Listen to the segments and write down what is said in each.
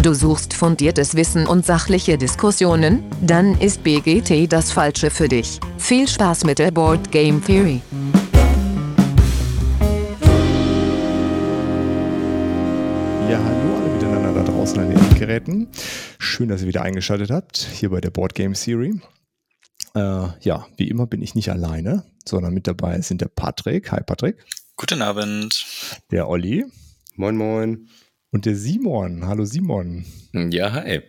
Du suchst fundiertes Wissen und sachliche Diskussionen? Dann ist BGT das Falsche für dich. Viel Spaß mit der Board Game Theory. Ja, hallo alle miteinander da draußen an den Endgeräten. Schön, dass ihr wieder eingeschaltet habt, hier bei der Board Game Theory. Äh, ja, wie immer bin ich nicht alleine, sondern mit dabei sind der Patrick. Hi Patrick. Guten Abend. Der Olli. Moin, moin. Und der Simon. Hallo Simon. Ja, hi.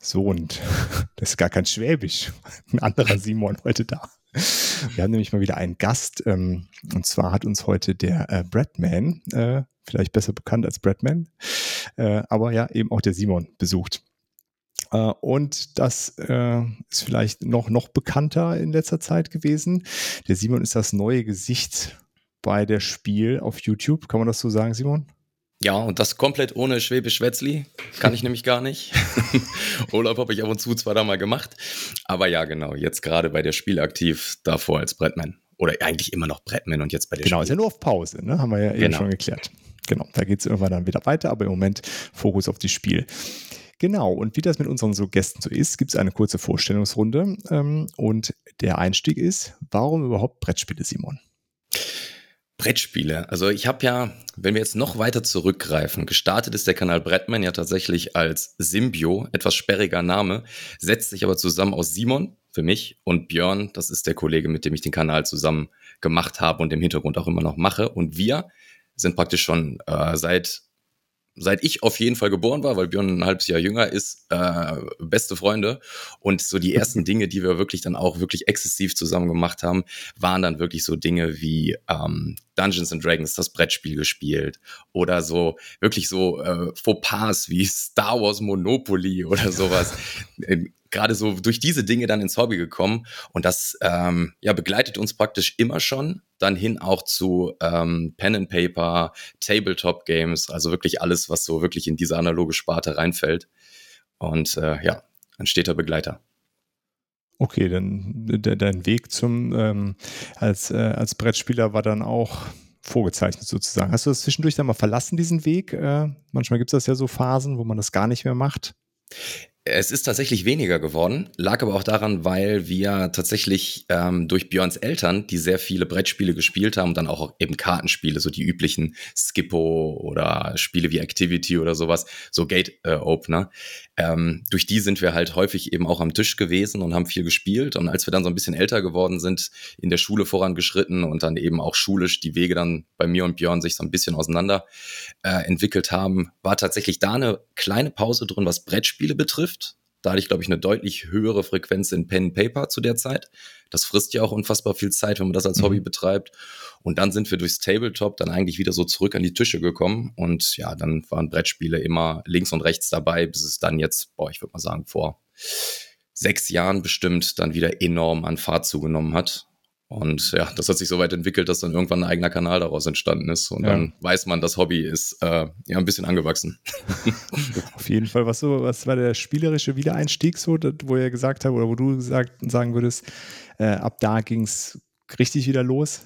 So, und das ist gar kein Schwäbisch. Ein anderer Simon heute da. Wir haben nämlich mal wieder einen Gast. Ähm, und zwar hat uns heute der äh, Bradman, äh, vielleicht besser bekannt als Bradman, äh, aber ja, eben auch der Simon besucht. Äh, und das äh, ist vielleicht noch, noch bekannter in letzter Zeit gewesen. Der Simon ist das neue Gesicht bei der Spiel auf YouTube. Kann man das so sagen, Simon? Ja, und das komplett ohne Schwäbisch-Schwätzli. Kann ich nämlich gar nicht. Urlaub habe ich ab und zu zwar da mal gemacht. Aber ja, genau, jetzt gerade bei der Spiel aktiv, davor als Brettman. Oder eigentlich immer noch Brettman und jetzt bei der Genau, Spiel. ist ja nur auf Pause, ne? Haben wir ja eben Genau. schon geklärt. Genau, da geht es irgendwann dann wieder weiter, aber im Moment Fokus auf die Spiel. Genau, und wie das mit unseren so Gästen so ist, gibt es eine kurze Vorstellungsrunde. Ähm, und der Einstieg ist, warum überhaupt Brettspiele, Simon? Brettspiele. Also ich habe ja, wenn wir jetzt noch weiter zurückgreifen, gestartet ist der Kanal Brettman ja tatsächlich als Symbio, etwas sperriger Name, setzt sich aber zusammen aus Simon für mich und Björn, das ist der Kollege, mit dem ich den Kanal zusammen gemacht habe und im Hintergrund auch immer noch mache. Und wir sind praktisch schon äh, seit seit ich auf jeden Fall geboren war, weil Björn ein halbes Jahr jünger ist, äh, beste Freunde. Und so die ersten Dinge, die wir wirklich dann auch wirklich exzessiv zusammen gemacht haben, waren dann wirklich so Dinge wie ähm, Dungeons and Dragons, das Brettspiel gespielt oder so wirklich so äh, Fauxpas wie Star Wars Monopoly oder sowas. Gerade so durch diese Dinge dann ins Hobby gekommen und das ähm, ja begleitet uns praktisch immer schon dann hin auch zu ähm, Pen and Paper, Tabletop Games, also wirklich alles, was so wirklich in diese analoge Sparte reinfällt. Und äh, ja, ein steter Begleiter. Okay, dann de dein Weg zum ähm, als, äh, als Brettspieler war dann auch vorgezeichnet sozusagen. Hast du das zwischendurch dann mal verlassen, diesen Weg? Äh, manchmal gibt es das ja so Phasen, wo man das gar nicht mehr macht. Es ist tatsächlich weniger geworden, lag aber auch daran, weil wir tatsächlich ähm, durch Björns Eltern, die sehr viele Brettspiele gespielt haben dann auch eben Kartenspiele, so die üblichen Skippo oder Spiele wie Activity oder sowas, so Gate-Opener. ähm, durch die sind wir halt häufig eben auch am Tisch gewesen und haben viel gespielt. Und als wir dann so ein bisschen älter geworden sind, in der Schule vorangeschritten und dann eben auch schulisch die Wege dann bei mir und Björn sich so ein bisschen auseinander äh, entwickelt haben, war tatsächlich da eine kleine Pause drin, was Brettspiele betrifft. Da hatte ich, glaube ich, eine deutlich höhere Frequenz in Pen and Paper zu der Zeit. Das frisst ja auch unfassbar viel Zeit, wenn man das als Mhm. Hobby betreibt. Und dann sind wir durchs Tabletop dann eigentlich wieder so zurück an die Tische gekommen. Und ja, dann waren Brettspiele immer links und rechts dabei, bis es dann jetzt, boah, ich würde mal sagen, vor sechs Jahren bestimmt dann wieder enorm an Fahrt zugenommen hat. Und ja, das hat sich so weit entwickelt, dass dann irgendwann ein eigener Kanal daraus entstanden ist. Und Ja. dann weiß man, das Hobby ist äh, ja ein bisschen angewachsen. Auf jeden Fall, was so, was war der spielerische Wiedereinstieg so, wo ihr gesagt habt, oder wo du gesagt, sagen würdest, äh, ab da ging es richtig wieder los?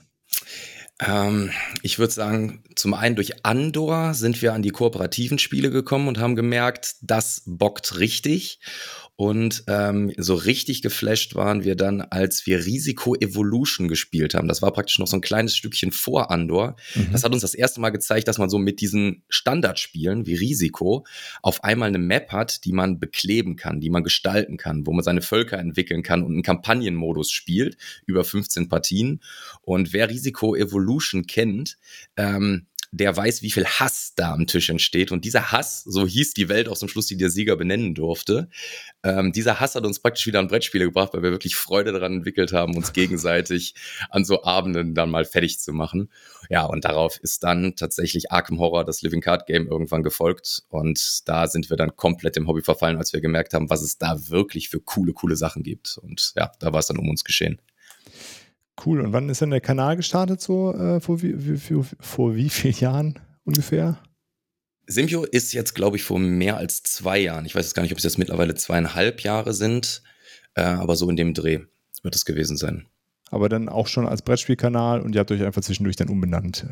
Ähm, ich würde sagen, zum einen durch Andor sind wir an die kooperativen Spiele gekommen und haben gemerkt, das bockt richtig. Und ähm, so richtig geflasht waren wir dann, als wir Risiko Evolution gespielt haben. Das war praktisch noch so ein kleines Stückchen vor Andor. Das hat uns das erste Mal gezeigt, dass man so mit diesen Standardspielen wie Risiko auf einmal eine Map hat, die man bekleben kann, die man gestalten kann, wo man seine Völker entwickeln kann und einen Kampagnenmodus spielt über 15 Partien. Und wer Risiko Evolution kennt, ähm, der weiß, wie viel Hass da am Tisch entsteht. Und dieser Hass, so hieß die Welt auch zum Schluss, die der Sieger benennen durfte, ähm, dieser Hass hat uns praktisch wieder an Brettspiele gebracht, weil wir wirklich Freude daran entwickelt haben, uns gegenseitig an so Abenden dann mal fertig zu machen. Ja, und darauf ist dann tatsächlich Arkham Horror, das Living Card Game, irgendwann gefolgt. Und da sind wir dann komplett im Hobby verfallen, als wir gemerkt haben, was es da wirklich für coole, coole Sachen gibt. Und ja, da war es dann um uns geschehen. Cool. Und wann ist denn der Kanal gestartet so? Äh, vor, wie, wie, vor, vor wie vielen Jahren ungefähr? Symbio ist jetzt, glaube ich, vor mehr als zwei Jahren. Ich weiß jetzt gar nicht, ob es jetzt mittlerweile zweieinhalb Jahre sind, äh, aber so in dem Dreh wird es gewesen sein. Aber dann auch schon als Brettspielkanal und ihr habt euch einfach zwischendurch dann umbenannt.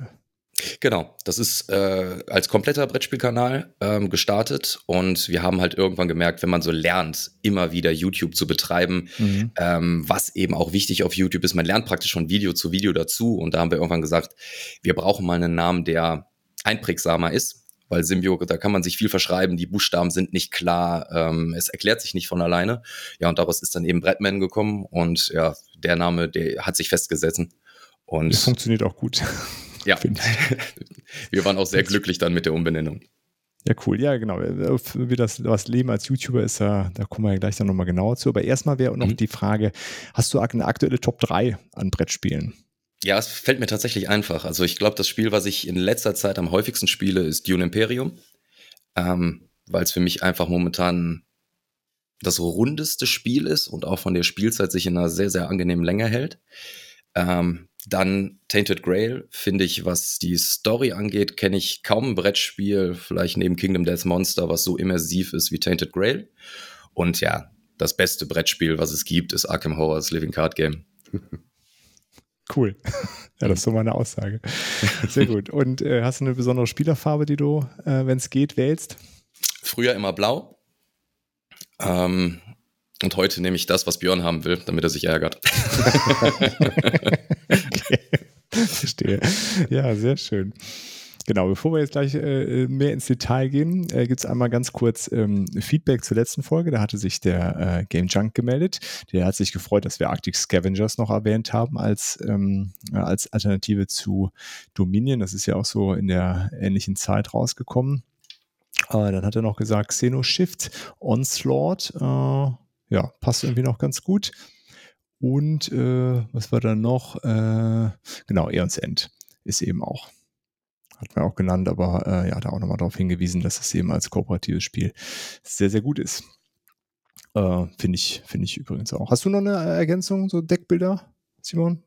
Genau, das ist äh, als kompletter Brettspielkanal ähm, gestartet und wir haben halt irgendwann gemerkt, wenn man so lernt, immer wieder YouTube zu betreiben, mhm. ähm, was eben auch wichtig auf YouTube ist, man lernt praktisch von Video zu Video dazu und da haben wir irgendwann gesagt, wir brauchen mal einen Namen, der einprägsamer ist, weil Symbio, da kann man sich viel verschreiben, die Buchstaben sind nicht klar, ähm, es erklärt sich nicht von alleine. Ja, und daraus ist dann eben Brettman gekommen und ja, der Name, der hat sich festgesetzt. Und das funktioniert auch gut. Ja, wir waren auch sehr glücklich dann mit der Umbenennung. Ja, cool. Ja, genau. Wie das, das Leben als YouTuber ist, da, da kommen wir ja gleich dann nochmal genauer zu. Aber erstmal wäre noch mhm. die Frage, hast du eine aktuelle Top 3 an Brettspielen? Ja, es fällt mir tatsächlich einfach. Also ich glaube, das Spiel, was ich in letzter Zeit am häufigsten spiele, ist Dune Imperium. Ähm, weil es für mich einfach momentan das rundeste Spiel ist und auch von der Spielzeit sich in einer sehr, sehr angenehmen Länge hält. Ähm, dann Tainted Grail, finde ich, was die Story angeht, kenne ich kaum ein Brettspiel, vielleicht neben Kingdom Death Monster, was so immersiv ist wie Tainted Grail. Und ja, das beste Brettspiel, was es gibt, ist Arkham Horrors Living Card Game. Cool. Ja, das ist so meine Aussage. Sehr gut. Und äh, hast du eine besondere Spielerfarbe, die du, äh, wenn es geht, wählst? Früher immer blau. Ähm, und heute nehme ich das, was Björn haben will, damit er sich ärgert. okay. Verstehe. Ja, sehr schön. Genau, bevor wir jetzt gleich äh, mehr ins Detail gehen, äh, gibt es einmal ganz kurz ähm, Feedback zur letzten Folge. Da hatte sich der äh, Game Junk gemeldet. Der hat sich gefreut, dass wir Arctic Scavengers noch erwähnt haben als, ähm, als Alternative zu Dominion. Das ist ja auch so in der ähnlichen Zeit rausgekommen. Äh, dann hat er noch gesagt, Xeno Shift, Onslaught, äh, ja, passt irgendwie noch ganz gut. Und äh, was war da noch? Äh, genau, Eons End ist eben auch. Hat man auch genannt, aber äh, ja, da auch nochmal darauf hingewiesen, dass es eben als kooperatives Spiel sehr, sehr gut ist. Äh, Finde ich, finde ich übrigens auch. Hast du noch eine Ergänzung, so Deckbilder, Simon?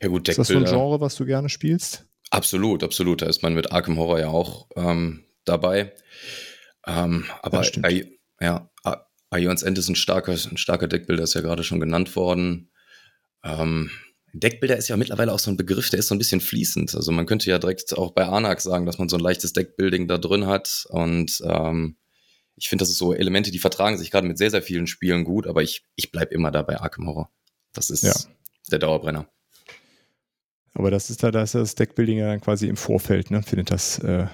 Ja, gut, Deckbilder. Ist das so ein Genre, was du gerne spielst? Absolut, absolut. Da ist man mit Arkham Horror ja auch ähm, dabei. Ähm, aber ja, ja, Ions End ist ein starker, ein starker Deckbilder, ist ja gerade schon genannt worden. Ähm, Deckbilder ist ja mittlerweile auch so ein Begriff, der ist so ein bisschen fließend. Also man könnte ja direkt auch bei Anak sagen, dass man so ein leichtes Deckbuilding da drin hat. Und ähm, ich finde, das ist so Elemente, die vertragen sich gerade mit sehr, sehr vielen Spielen gut, aber ich, ich bleibe immer da bei Arkham Horror. Das ist ja. der Dauerbrenner. Aber das ist da, da ist das Deckbuilding ja dann quasi im Vorfeld, ne? Findet das, äh,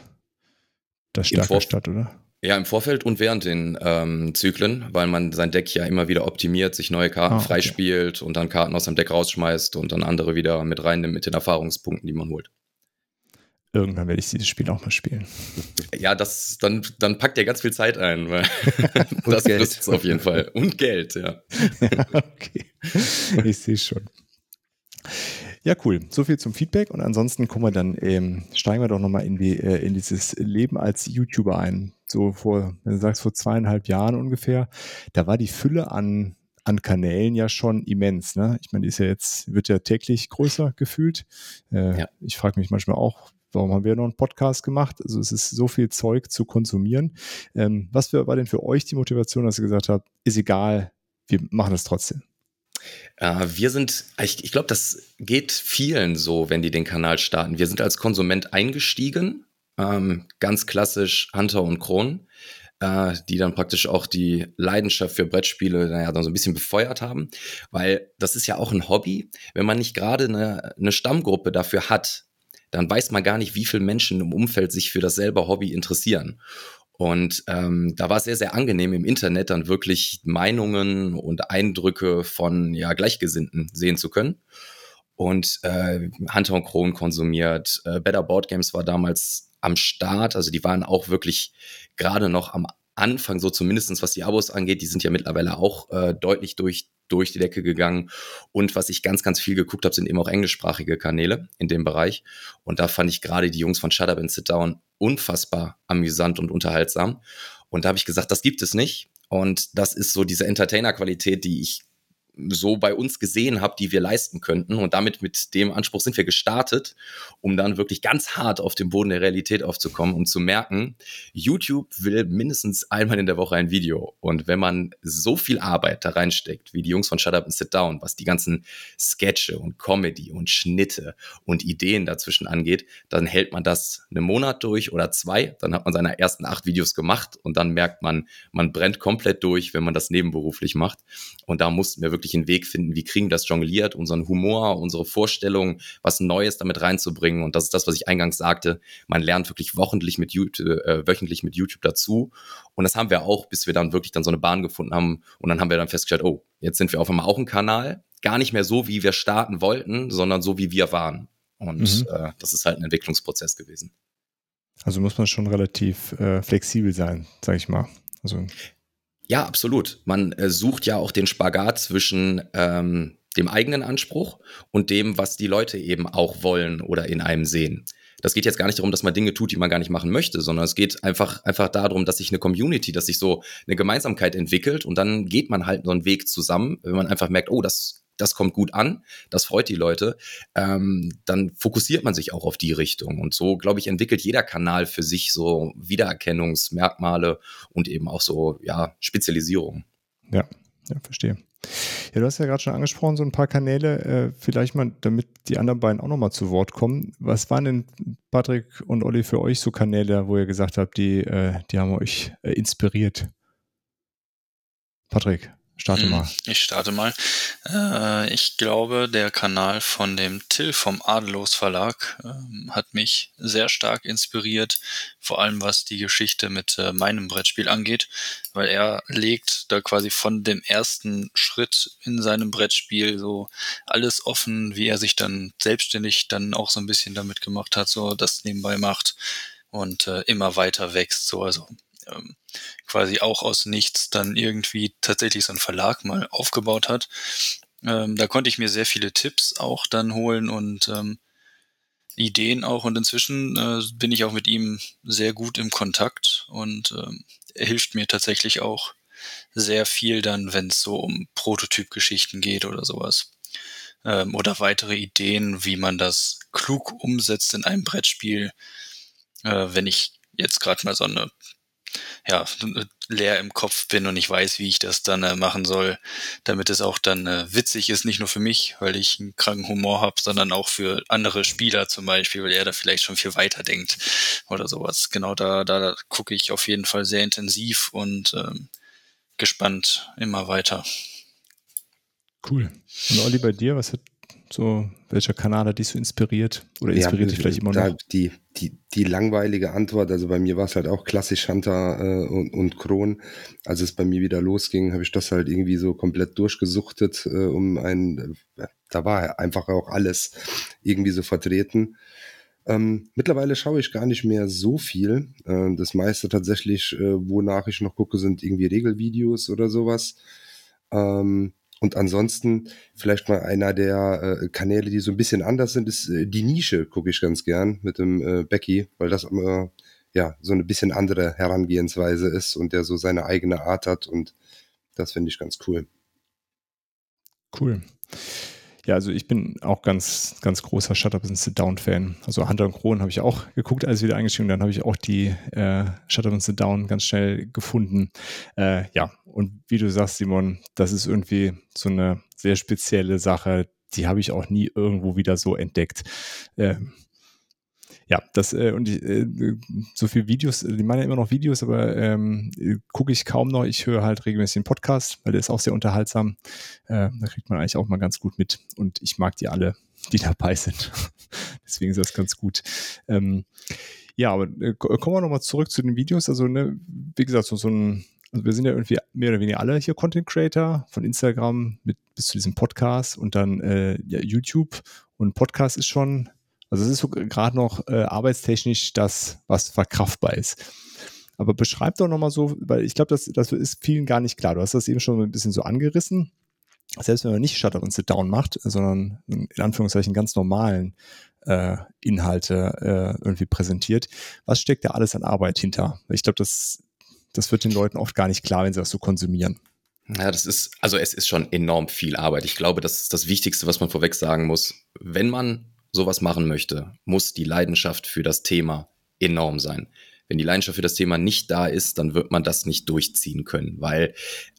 das stärker statt, oder? Ja, im Vorfeld und während den ähm, Zyklen, weil man sein Deck ja immer wieder optimiert, sich neue Karten ah, okay. freispielt und dann Karten aus seinem Deck rausschmeißt und dann andere wieder mit reinnimmt mit den Erfahrungspunkten, die man holt. Irgendwann werde ich dieses Spiel auch mal spielen. Ja, das, dann, dann packt ihr ganz viel Zeit ein, weil das ist auf jeden Fall. Und Geld, ja. ja okay. Ich sehe schon. Ja, cool. So viel zum Feedback. Und ansonsten kommen wir dann, ähm, steigen wir doch nochmal in, die, äh, in dieses Leben als YouTuber ein. So vor, wenn du sagst, vor zweieinhalb Jahren ungefähr, da war die Fülle an, an Kanälen ja schon immens. Ne? Ich meine, die ist ja jetzt, wird ja täglich größer gefühlt. Äh, ja. Ich frage mich manchmal auch, warum haben wir noch einen Podcast gemacht? Also es ist so viel Zeug zu konsumieren. Ähm, was war denn für euch die Motivation, dass ihr gesagt habt, ist egal, wir machen das trotzdem? Äh, wir sind, ich, ich glaube, das geht vielen so, wenn die den Kanal starten. Wir sind als Konsument eingestiegen, ähm, ganz klassisch Hunter und Kron, äh, die dann praktisch auch die Leidenschaft für Brettspiele, naja, dann so ein bisschen befeuert haben, weil das ist ja auch ein Hobby. Wenn man nicht gerade eine, eine Stammgruppe dafür hat, dann weiß man gar nicht, wie viele Menschen im Umfeld sich für dasselbe Hobby interessieren. Und ähm, da war es sehr, sehr angenehm im Internet dann wirklich Meinungen und Eindrücke von ja, Gleichgesinnten sehen zu können. Und äh, Hunter und Kron konsumiert. Äh, Better Board Games war damals am Start. Also die waren auch wirklich gerade noch am Anfang, so zumindestens was die Abos angeht. Die sind ja mittlerweile auch äh, deutlich durch, durch die Decke gegangen. Und was ich ganz, ganz viel geguckt habe, sind eben auch englischsprachige Kanäle in dem Bereich. Und da fand ich gerade die Jungs von Shut Up and Sit Down unfassbar amüsant und unterhaltsam. Und da habe ich gesagt, das gibt es nicht. Und das ist so diese Entertainer-Qualität, die ich so bei uns gesehen habe, die wir leisten könnten. Und damit mit dem Anspruch sind wir gestartet, um dann wirklich ganz hart auf den Boden der Realität aufzukommen, um zu merken, YouTube will mindestens einmal in der Woche ein Video. Und wenn man so viel Arbeit da reinsteckt, wie die Jungs von Shut Up and Sit Down, was die ganzen Sketche und Comedy und Schnitte und Ideen dazwischen angeht, dann hält man das einen Monat durch oder zwei. Dann hat man seine ersten acht Videos gemacht und dann merkt man, man brennt komplett durch, wenn man das nebenberuflich macht. Und da mussten wir wirklich einen Weg finden, wie kriegen wir das jongliert, unseren Humor, unsere Vorstellungen, was Neues damit reinzubringen. Und das ist das, was ich eingangs sagte. Man lernt wirklich wochentlich mit YouTube, äh, wöchentlich mit YouTube dazu. Und das haben wir auch, bis wir dann wirklich dann so eine Bahn gefunden haben. Und dann haben wir dann festgestellt, oh, jetzt sind wir auf einmal auch ein Kanal. Gar nicht mehr so, wie wir starten wollten, sondern so, wie wir waren. Und mhm. äh, das ist halt ein Entwicklungsprozess gewesen. Also muss man schon relativ äh, flexibel sein, sag ich mal. Also ja, absolut. Man äh, sucht ja auch den Spagat zwischen ähm, dem eigenen Anspruch und dem, was die Leute eben auch wollen oder in einem sehen. Das geht jetzt gar nicht darum, dass man Dinge tut, die man gar nicht machen möchte, sondern es geht einfach, einfach darum, dass sich eine Community, dass sich so eine Gemeinsamkeit entwickelt und dann geht man halt so einen Weg zusammen, wenn man einfach merkt, oh, das das kommt gut an, das freut die Leute, ähm, dann fokussiert man sich auch auf die Richtung. Und so, glaube ich, entwickelt jeder Kanal für sich so Wiedererkennungsmerkmale und eben auch so, ja, Spezialisierung. Ja, ja, verstehe. Ja, du hast ja gerade schon angesprochen, so ein paar Kanäle, äh, vielleicht mal, damit die anderen beiden auch nochmal zu Wort kommen. Was waren denn, Patrick und Olli, für euch so Kanäle, wo ihr gesagt habt, die, äh, die haben euch äh, inspiriert? Patrick. Starte hm, mal. Ich starte mal. Äh, ich glaube, der Kanal von dem Till vom Adelos Verlag äh, hat mich sehr stark inspiriert, vor allem was die Geschichte mit äh, meinem Brettspiel angeht, weil er legt da quasi von dem ersten Schritt in seinem Brettspiel so alles offen, wie er sich dann selbstständig dann auch so ein bisschen damit gemacht hat, so das nebenbei macht und äh, immer weiter wächst. So, also ähm, quasi auch aus nichts dann irgendwie tatsächlich so ein Verlag mal aufgebaut hat. Ähm, da konnte ich mir sehr viele Tipps auch dann holen und ähm, Ideen auch und inzwischen äh, bin ich auch mit ihm sehr gut im Kontakt und ähm, er hilft mir tatsächlich auch sehr viel dann, wenn es so um Prototypgeschichten geht oder sowas. Ähm, oder weitere Ideen, wie man das klug umsetzt in einem Brettspiel. Äh, wenn ich jetzt gerade mal so eine ja, leer im Kopf bin und ich weiß, wie ich das dann äh, machen soll, damit es auch dann äh, witzig ist, nicht nur für mich, weil ich einen kranken Humor habe, sondern auch für andere Spieler zum Beispiel, weil er da vielleicht schon viel weiter denkt oder sowas. Genau da, da, da gucke ich auf jeden Fall sehr intensiv und ähm, gespannt immer weiter. Cool. Und Olli, bei dir, was hat so, welcher Kanal hat dich so inspiriert? Oder inspiriert ja, dich vielleicht immer noch? Die, die, die langweilige Antwort, also bei mir war es halt auch klassisch Hunter äh, und, und Kron. Als es bei mir wieder losging, habe ich das halt irgendwie so komplett durchgesuchtet, äh, um ein, äh, da war einfach auch alles irgendwie so vertreten. Ähm, mittlerweile schaue ich gar nicht mehr so viel. Äh, das meiste tatsächlich, äh, wonach ich noch gucke, sind irgendwie Regelvideos oder sowas. Ähm, und ansonsten vielleicht mal einer der äh, Kanäle, die so ein bisschen anders sind, ist äh, die Nische, gucke ich ganz gern mit dem äh, Becky, weil das immer ja so eine bisschen andere Herangehensweise ist und der so seine eigene Art hat und das finde ich ganz cool. Cool. Ja, also ich bin auch ganz, ganz großer Shut Up and Sit Down Fan. Also Hunter und Kron habe ich auch geguckt, als wieder eingestiegen Dann habe ich auch die äh, Shut Up and Sit Down ganz schnell gefunden. Äh, ja, und wie du sagst, Simon, das ist irgendwie so eine sehr spezielle Sache. Die habe ich auch nie irgendwo wieder so entdeckt. Äh, ja, das äh, und ich, äh, so viele Videos, die meinen ja immer noch Videos, aber ähm, gucke ich kaum noch. Ich höre halt regelmäßig den Podcast, weil der ist auch sehr unterhaltsam. Äh, da kriegt man eigentlich auch mal ganz gut mit. Und ich mag die alle, die dabei sind. Deswegen ist das ganz gut. Ähm, ja, aber äh, kommen wir nochmal zurück zu den Videos. Also, ne, wie gesagt, so, so ein, also wir sind ja irgendwie mehr oder weniger alle hier Content Creator von Instagram mit, bis zu diesem Podcast und dann äh, ja, YouTube. Und Podcast ist schon also es ist so gerade noch äh, arbeitstechnisch das, was verkraftbar ist. Aber beschreib doch nochmal so, weil ich glaube, das, das ist vielen gar nicht klar. Du hast das eben schon ein bisschen so angerissen. Selbst wenn man nicht Shutter und Sit-Down macht, sondern in Anführungszeichen ganz normalen äh, Inhalte äh, irgendwie präsentiert, was steckt da alles an Arbeit hinter? Ich glaube, das, das wird den Leuten oft gar nicht klar, wenn sie das so konsumieren. Ja, das ist, also es ist schon enorm viel Arbeit. Ich glaube, das ist das Wichtigste, was man vorweg sagen muss. Wenn man sowas machen möchte, muss die Leidenschaft für das Thema enorm sein. Wenn die Leidenschaft für das Thema nicht da ist, dann wird man das nicht durchziehen können, weil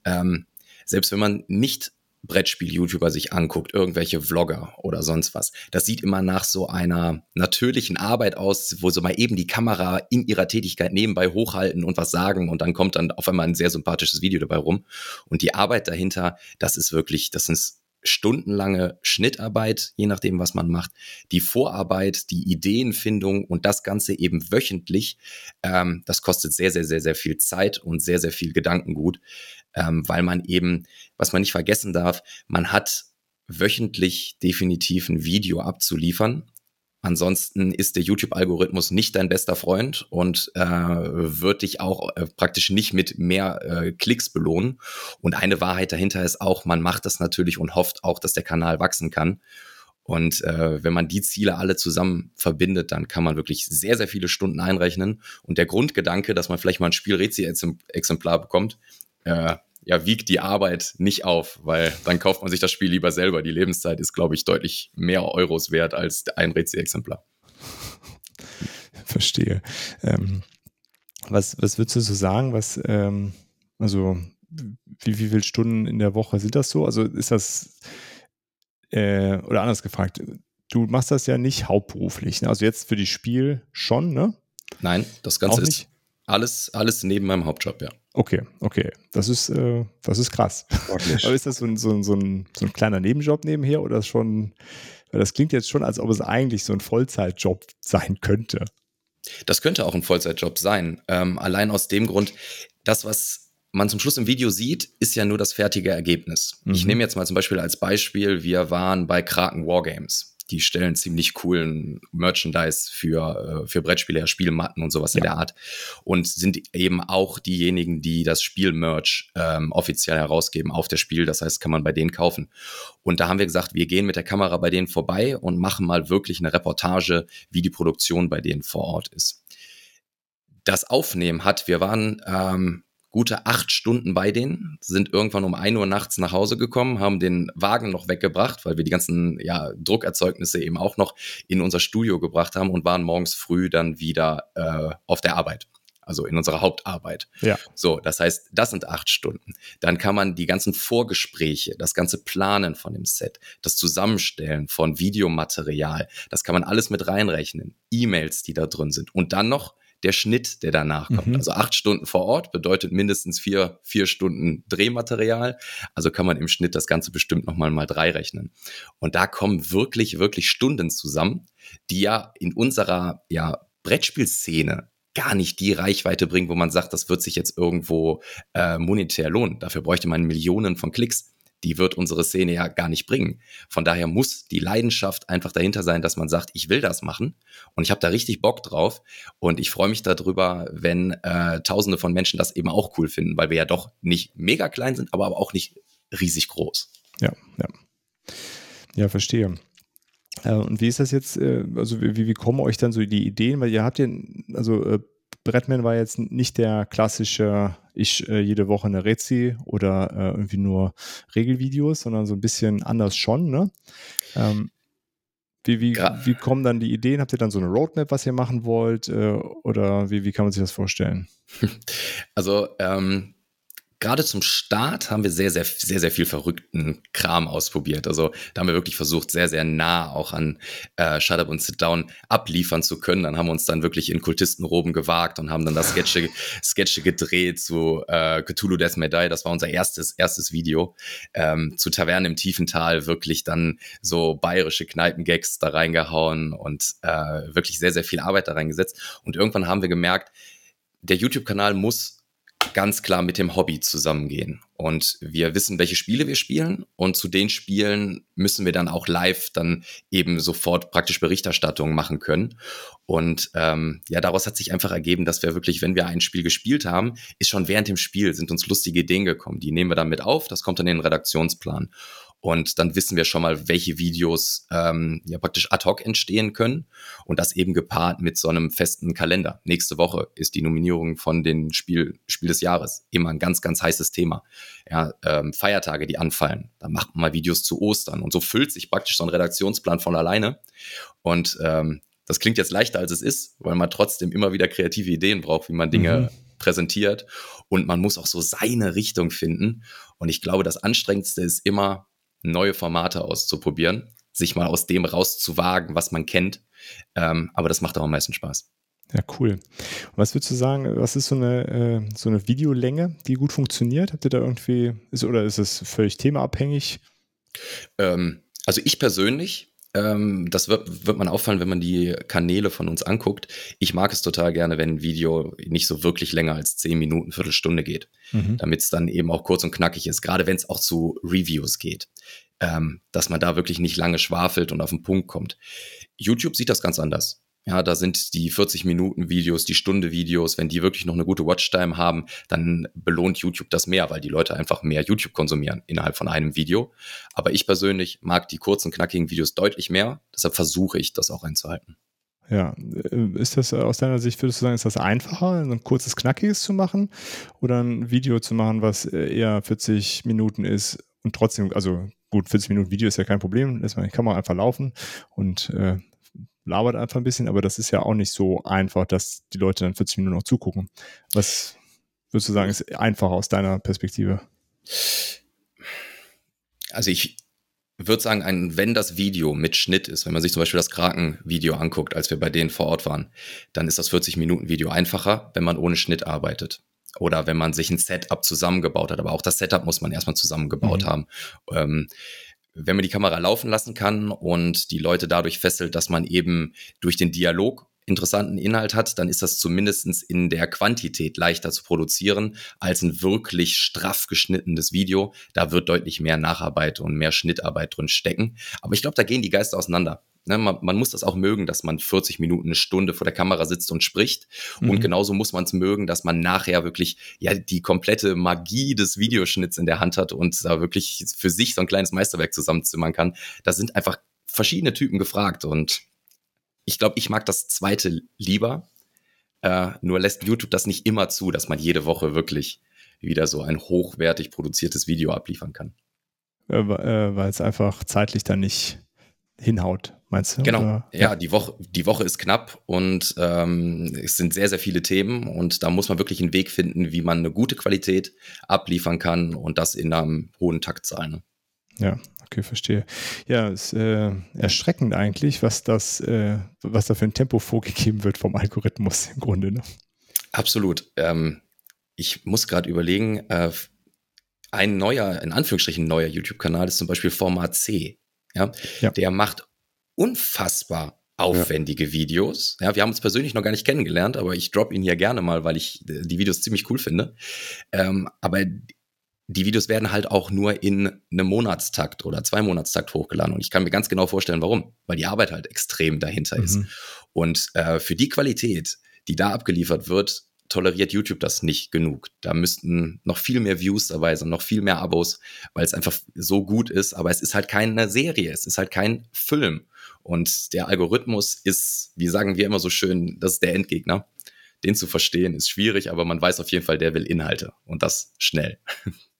ähm, selbst wenn man nicht Brettspiel-YouTuber sich anguckt, irgendwelche Vlogger oder sonst was. Das sieht immer nach so einer natürlichen Arbeit aus, wo sie mal eben die Kamera in ihrer Tätigkeit nebenbei hochhalten und was sagen und dann kommt dann auf einmal ein sehr sympathisches Video dabei rum. Und die Arbeit dahinter, das ist wirklich, das ist stundenlange Schnittarbeit, je nachdem, was man macht, die Vorarbeit, die Ideenfindung und das Ganze eben wöchentlich, ähm, das kostet sehr, sehr, sehr, sehr viel Zeit und sehr, sehr viel Gedankengut, ähm, weil man eben, was man nicht vergessen darf, man hat wöchentlich definitiv ein Video abzuliefern Ansonsten ist der YouTube-Algorithmus nicht dein bester Freund und äh, wird dich auch äh, praktisch nicht mit mehr äh, Klicks belohnen. Und eine Wahrheit dahinter ist auch, man macht das natürlich und hofft auch, dass der Kanal wachsen kann. Und äh, wenn man die Ziele alle zusammen verbindet, dann kann man wirklich sehr, sehr viele Stunden einrechnen. Und der Grundgedanke, dass man vielleicht mal ein Spielrätsel-Exemplar bekommt, äh, ja, wiegt die Arbeit nicht auf, weil dann kauft man sich das Spiel lieber selber. Die Lebenszeit ist, glaube ich, deutlich mehr Euros wert als ein Rätselexemplar. Verstehe. Ähm, was, was würdest du so sagen? Was, ähm, also, wie, wie viele Stunden in der Woche sind das so? Also, ist das, äh, oder anders gefragt, du machst das ja nicht hauptberuflich. Ne? Also, jetzt für die Spiel schon, ne? Nein, das Ganze ist alles, alles neben meinem Hauptjob, ja. Okay, okay. Das ist, äh, das ist krass. Ordentlich. Aber ist das so ein, so, ein, so, ein, so ein kleiner Nebenjob nebenher oder schon, weil das klingt jetzt schon, als ob es eigentlich so ein Vollzeitjob sein könnte. Das könnte auch ein Vollzeitjob sein. Ähm, allein aus dem Grund, das, was man zum Schluss im Video sieht, ist ja nur das fertige Ergebnis. Mhm. Ich nehme jetzt mal zum Beispiel als Beispiel, wir waren bei Kraken Wargames die stellen ziemlich coolen Merchandise für, äh, für Brettspiele, Spielmatten und sowas ja. in der Art. Und sind eben auch diejenigen, die das Spiel-Merch ähm, offiziell herausgeben auf der Spiel. Das heißt, kann man bei denen kaufen. Und da haben wir gesagt, wir gehen mit der Kamera bei denen vorbei und machen mal wirklich eine Reportage, wie die Produktion bei denen vor Ort ist. Das Aufnehmen hat, wir waren ähm, gute acht Stunden bei denen, sind irgendwann um ein Uhr nachts nach Hause gekommen, haben den Wagen noch weggebracht, weil wir die ganzen ja, Druckerzeugnisse eben auch noch in unser Studio gebracht haben und waren morgens früh dann wieder äh, auf der Arbeit. Also in unserer Hauptarbeit. Ja. So, das heißt, das sind acht Stunden. Dann kann man die ganzen Vorgespräche, das ganze Planen von dem Set, das Zusammenstellen von Videomaterial, das kann man alles mit reinrechnen. E-Mails, die da drin sind. Und dann noch der Schnitt, der danach kommt. Mhm. Also acht Stunden vor Ort bedeutet mindestens vier, vier Stunden Drehmaterial. Also kann man im Schnitt das Ganze bestimmt nochmal mal drei rechnen. Und da kommen wirklich, wirklich Stunden zusammen, die ja in unserer ja, Brettspielszene gar nicht die Reichweite bringen, wo man sagt, das wird sich jetzt irgendwo äh, monetär lohnen. Dafür bräuchte man Millionen von Klicks die wird unsere Szene ja gar nicht bringen. Von daher muss die Leidenschaft einfach dahinter sein, dass man sagt, ich will das machen und ich habe da richtig Bock drauf und ich freue mich darüber, wenn äh, Tausende von Menschen das eben auch cool finden, weil wir ja doch nicht mega klein sind, aber, aber auch nicht riesig groß. Ja, ja. Ja, verstehe. Äh, und wie ist das jetzt, äh, also wie, wie kommen euch dann so die Ideen? Weil ihr habt ja, also Brettman war jetzt nicht der klassische, ich äh, jede Woche eine Rezi oder äh, irgendwie nur Regelvideos, sondern so ein bisschen anders schon, ne? Ähm, wie, wie, ja. wie kommen dann die Ideen? Habt ihr dann so eine Roadmap, was ihr machen wollt? Äh, oder wie, wie kann man sich das vorstellen? Also, ähm, gerade zum Start haben wir sehr, sehr, sehr, sehr viel verrückten Kram ausprobiert. Also da haben wir wirklich versucht, sehr, sehr nah auch an äh, Shut Up und Sit Down abliefern zu können. Dann haben wir uns dann wirklich in Kultistenroben gewagt und haben dann das Sketche, Sketche gedreht zu äh, Cthulhu Death May Die. Das war unser erstes, erstes Video. Ähm, zu Tavernen im Tiefental wirklich dann so bayerische Kneipengags da reingehauen und äh, wirklich sehr, sehr viel Arbeit da reingesetzt. Und irgendwann haben wir gemerkt, der YouTube-Kanal muss ganz klar mit dem Hobby zusammengehen. Und wir wissen, welche Spiele wir spielen. Und zu den Spielen müssen wir dann auch live dann eben sofort praktisch Berichterstattung machen können. Und ähm, ja, daraus hat sich einfach ergeben, dass wir wirklich, wenn wir ein Spiel gespielt haben, ist schon während dem Spiel sind uns lustige Ideen gekommen. Die nehmen wir dann mit auf. Das kommt dann in den Redaktionsplan. Und dann wissen wir schon mal, welche Videos ähm, ja praktisch ad hoc entstehen können. Und das eben gepaart mit so einem festen Kalender. Nächste Woche ist die Nominierung von den Spiel, Spiel des Jahres. Immer ein ganz, ganz heißes Thema. Ja, ähm, Feiertage, die anfallen. Da macht man mal Videos zu Ostern. Und so füllt sich praktisch so ein Redaktionsplan von alleine. Und ähm, das klingt jetzt leichter, als es ist, weil man trotzdem immer wieder kreative Ideen braucht, wie man Dinge mhm. präsentiert. Und man muss auch so seine Richtung finden. Und ich glaube, das Anstrengendste ist immer, neue Formate auszuprobieren, sich mal aus dem rauszuwagen, was man kennt. Ähm, aber das macht auch am meisten Spaß. Ja, cool. Und was würdest du sagen, was ist so eine, äh, so eine Videolänge, die gut funktioniert? Habt ihr da irgendwie, ist, oder ist es völlig themaabhängig? Ähm, also ich persönlich ähm, das wird, wird man auffallen, wenn man die Kanäle von uns anguckt. Ich mag es total gerne, wenn ein Video nicht so wirklich länger als zehn Minuten, Viertelstunde geht, mhm. damit es dann eben auch kurz und knackig ist, gerade wenn es auch zu Reviews geht, ähm, dass man da wirklich nicht lange schwafelt und auf den Punkt kommt. YouTube sieht das ganz anders. Ja, da sind die 40 Minuten Videos, die Stunde Videos, wenn die wirklich noch eine gute Watchtime haben, dann belohnt YouTube das mehr, weil die Leute einfach mehr YouTube konsumieren innerhalb von einem Video. Aber ich persönlich mag die kurzen, knackigen Videos deutlich mehr. Deshalb versuche ich, das auch einzuhalten. Ja, äh, ist das äh, aus deiner Sicht, würdest du sagen, ist das einfacher, ein kurzes, knackiges zu machen oder ein Video zu machen, was äh, eher 40 Minuten ist und trotzdem, also gut, 40 Minuten Video ist ja kein Problem, lässt man die Kamera einfach laufen und äh, labert einfach ein bisschen, aber das ist ja auch nicht so einfach, dass die Leute dann 40 Minuten noch zugucken. Was würdest du sagen, ist einfacher aus deiner Perspektive? Also ich würde sagen, ein, wenn das Video mit Schnitt ist, wenn man sich zum Beispiel das Kraken-Video anguckt, als wir bei denen vor Ort waren, dann ist das 40-Minuten-Video einfacher, wenn man ohne Schnitt arbeitet. Oder wenn man sich ein Setup zusammengebaut hat. Aber auch das Setup muss man erstmal zusammengebaut mhm. haben. Ähm, wenn man die Kamera laufen lassen kann und die Leute dadurch fesselt, dass man eben durch den Dialog interessanten Inhalt hat, dann ist das zumindest in der Quantität leichter zu produzieren als ein wirklich straff geschnittenes Video. Da wird deutlich mehr Nacharbeit und mehr Schnittarbeit drin stecken. Aber ich glaube, da gehen die Geister auseinander. Ne, man, man, muss das auch mögen, dass man 40 Minuten, eine Stunde vor der Kamera sitzt und spricht. Mhm. Und genauso muss man es mögen, dass man nachher wirklich ja die komplette Magie des Videoschnitts in der Hand hat und da wirklich für sich so ein kleines Meisterwerk zusammenzimmern kann. Da sind einfach verschiedene Typen gefragt und ich glaube, ich mag das zweite lieber. Äh, nur lässt YouTube das nicht immer zu, dass man jede Woche wirklich wieder so ein hochwertig produziertes Video abliefern kann. Äh, äh weil es einfach zeitlich dann nicht hinhaut, meinst du? Genau. Oder? Ja, die Woche, die Woche ist knapp und ähm, es sind sehr, sehr viele Themen und da muss man wirklich einen Weg finden, wie man eine gute Qualität abliefern kann und das in einem hohen Taktzahl. Ne? Ja, okay, verstehe. Ja, ist äh, erschreckend eigentlich, was das, äh, was da für ein Tempo vorgegeben wird vom Algorithmus im Grunde. Ne? Absolut. Ähm, ich muss gerade überlegen, äh, ein neuer, in Anführungsstrichen neuer YouTube-Kanal ist zum Beispiel Format C. Ja? ja. Der macht unfassbar aufwendige ja. Videos. Ja, wir haben uns persönlich noch gar nicht kennengelernt, aber ich drop ihn hier gerne mal, weil ich die Videos ziemlich cool finde. Ähm, aber die Videos werden halt auch nur in einem Monatstakt oder zwei Monatstakt hochgeladen. Und ich kann mir ganz genau vorstellen, warum. Weil die Arbeit halt extrem dahinter mhm. ist. Und äh, für die Qualität, die da abgeliefert wird, toleriert YouTube das nicht genug. Da müssten noch viel mehr Views dabei sein, noch viel mehr Abos, weil es einfach so gut ist. Aber es ist halt keine Serie, es ist halt kein Film. Und der Algorithmus ist, wie sagen wir immer so schön, das ist der Endgegner. Den zu verstehen ist schwierig, aber man weiß auf jeden Fall, der will Inhalte und das schnell.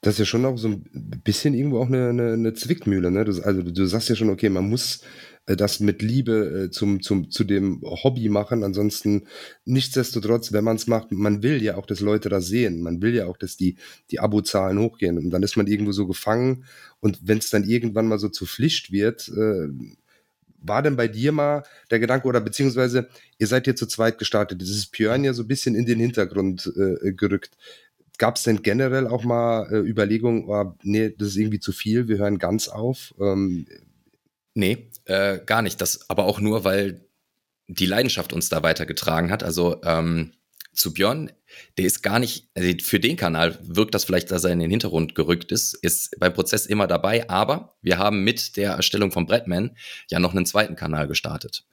Das ist ja schon auch so ein bisschen irgendwo auch eine, eine, eine Zwickmühle. Ne? Das, also du sagst ja schon, okay, man muss äh, das mit Liebe äh, zum, zum, zu dem Hobby machen. Ansonsten, nichtsdestotrotz, wenn man es macht, man will ja auch, dass Leute das sehen. Man will ja auch, dass die, die Abozahlen hochgehen. Und dann ist man irgendwo so gefangen. Und wenn es dann irgendwann mal so zur Pflicht wird, äh, war denn bei dir mal der Gedanke oder beziehungsweise ihr seid hier zu zweit gestartet, das ist Björn ja so ein bisschen in den Hintergrund äh, gerückt. Gab es denn generell auch mal äh, Überlegungen, oh, nee, das ist irgendwie zu viel, wir hören ganz auf? Ähm, Nee, äh, gar nicht. Das aber auch nur, weil die Leidenschaft uns da weitergetragen hat. Also ähm, zu Björn, der ist gar nicht, also für den Kanal wirkt das vielleicht, dass er in den Hintergrund gerückt ist, ist beim Prozess immer dabei, aber wir haben mit der Erstellung von Brettman ja noch einen zweiten Kanal gestartet.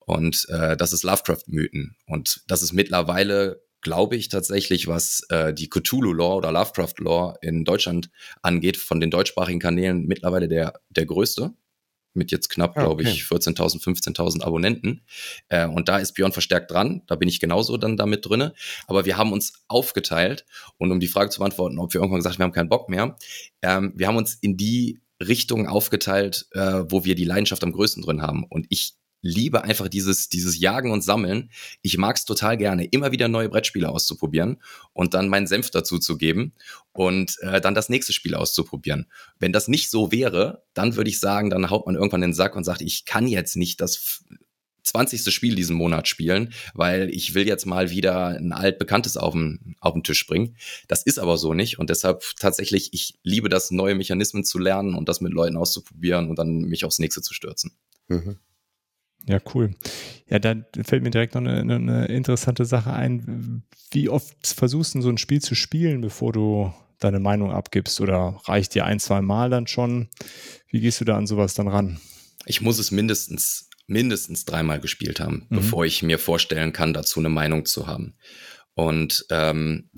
Und äh, das ist Lovecraft-Mythen. Und das ist mittlerweile glaube ich tatsächlich, was äh, die Cthulhu-Lore oder Lovecraft-Lore in Deutschland angeht, von den deutschsprachigen Kanälen mittlerweile der, der größte. Mit jetzt knapp, ah, glaube ich, 14.000, 15.000 Abonnenten. Äh, und da ist Björn verstärkt dran. Da bin ich genauso dann damit drinne. Aber wir haben uns aufgeteilt. Und um die Frage zu beantworten, ob wir irgendwann gesagt haben, wir haben keinen Bock mehr. Ähm, wir haben uns in die Richtung aufgeteilt, äh, wo wir die Leidenschaft am größten drin haben. Und ich liebe einfach dieses, dieses Jagen und Sammeln. Ich mag es total gerne, immer wieder neue Brettspiele auszuprobieren und dann meinen Senf dazu zu geben und äh, dann das nächste Spiel auszuprobieren. Wenn das nicht so wäre, dann würde ich sagen, dann haut man irgendwann den Sack und sagt, ich kann jetzt nicht das 20. Spiel diesen Monat spielen, weil ich will jetzt mal wieder ein altbekanntes auf den, auf den Tisch bringen. Das ist aber so nicht und deshalb tatsächlich, ich liebe das, neue Mechanismen zu lernen und das mit Leuten auszuprobieren und dann mich aufs nächste zu stürzen. Mhm. Ja, cool. Ja, da fällt mir direkt noch eine, eine, interessante Sache ein. Wie oft versuchst du so ein Spiel zu spielen, bevor du deine Meinung abgibst? Oder reicht dir ein, zwei Mal dann schon? Wie gehst du da an sowas dann ran? Ich muss es mindestens, mindestens dreimal gespielt haben, mhm. bevor ich mir vorstellen kann, dazu eine Meinung zu haben. Und ähm,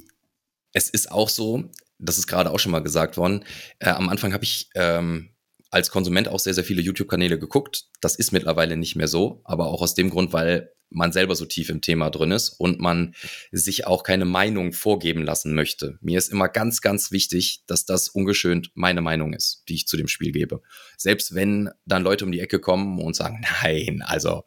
es ist auch so, das ist gerade auch schon mal gesagt worden, äh, am Anfang habe ich ähm, als Konsument auch sehr, sehr viele YouTube-Kanäle geguckt. Das ist mittlerweile nicht mehr so, aber auch aus dem Grund, weil man selber so tief im Thema drin ist und man sich auch keine Meinung vorgeben lassen möchte. Mir ist immer ganz, ganz wichtig, dass das ungeschönt meine Meinung ist, die ich zu dem Spiel gebe. Selbst wenn dann Leute um die Ecke kommen und sagen, nein, also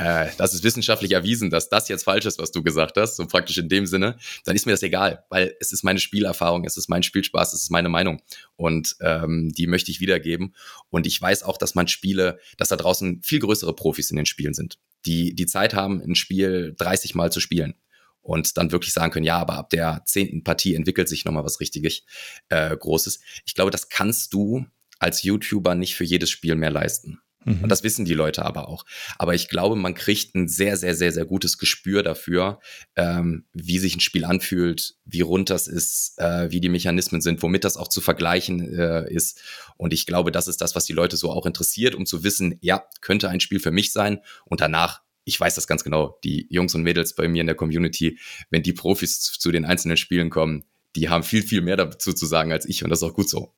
äh, das ist wissenschaftlich erwiesen, dass das jetzt falsch ist, was du gesagt hast, so praktisch in dem Sinne, dann ist mir das egal, weil es ist meine Spielerfahrung, es ist mein Spielspaß, es ist meine Meinung und ähm, die möchte ich wiedergeben. Und ich weiß auch, dass man Spiele, dass da draußen viel größere Profis in den Spielen sind, die die Zeit haben, ein Spiel 30 Mal zu spielen und dann wirklich sagen können, ja, aber ab der zehnten Partie entwickelt sich nochmal was richtig äh, Großes. Ich glaube, das kannst du als YouTuber nicht für jedes Spiel mehr leisten. Mhm. Und das wissen die Leute aber auch. Aber ich glaube, man kriegt ein sehr, sehr, sehr, sehr gutes Gespür dafür, ähm, wie sich ein Spiel anfühlt, wie rund das ist, äh, wie die Mechanismen sind, womit das auch zu vergleichen äh, ist. Und ich glaube, das ist das, was die Leute so auch interessiert, um zu wissen, ja, könnte ein Spiel für mich sein. Und danach ich weiß das ganz genau, die Jungs und Mädels bei mir in der Community, wenn die Profis zu den einzelnen Spielen kommen, die haben viel, viel mehr dazu zu sagen als ich und das ist auch gut so.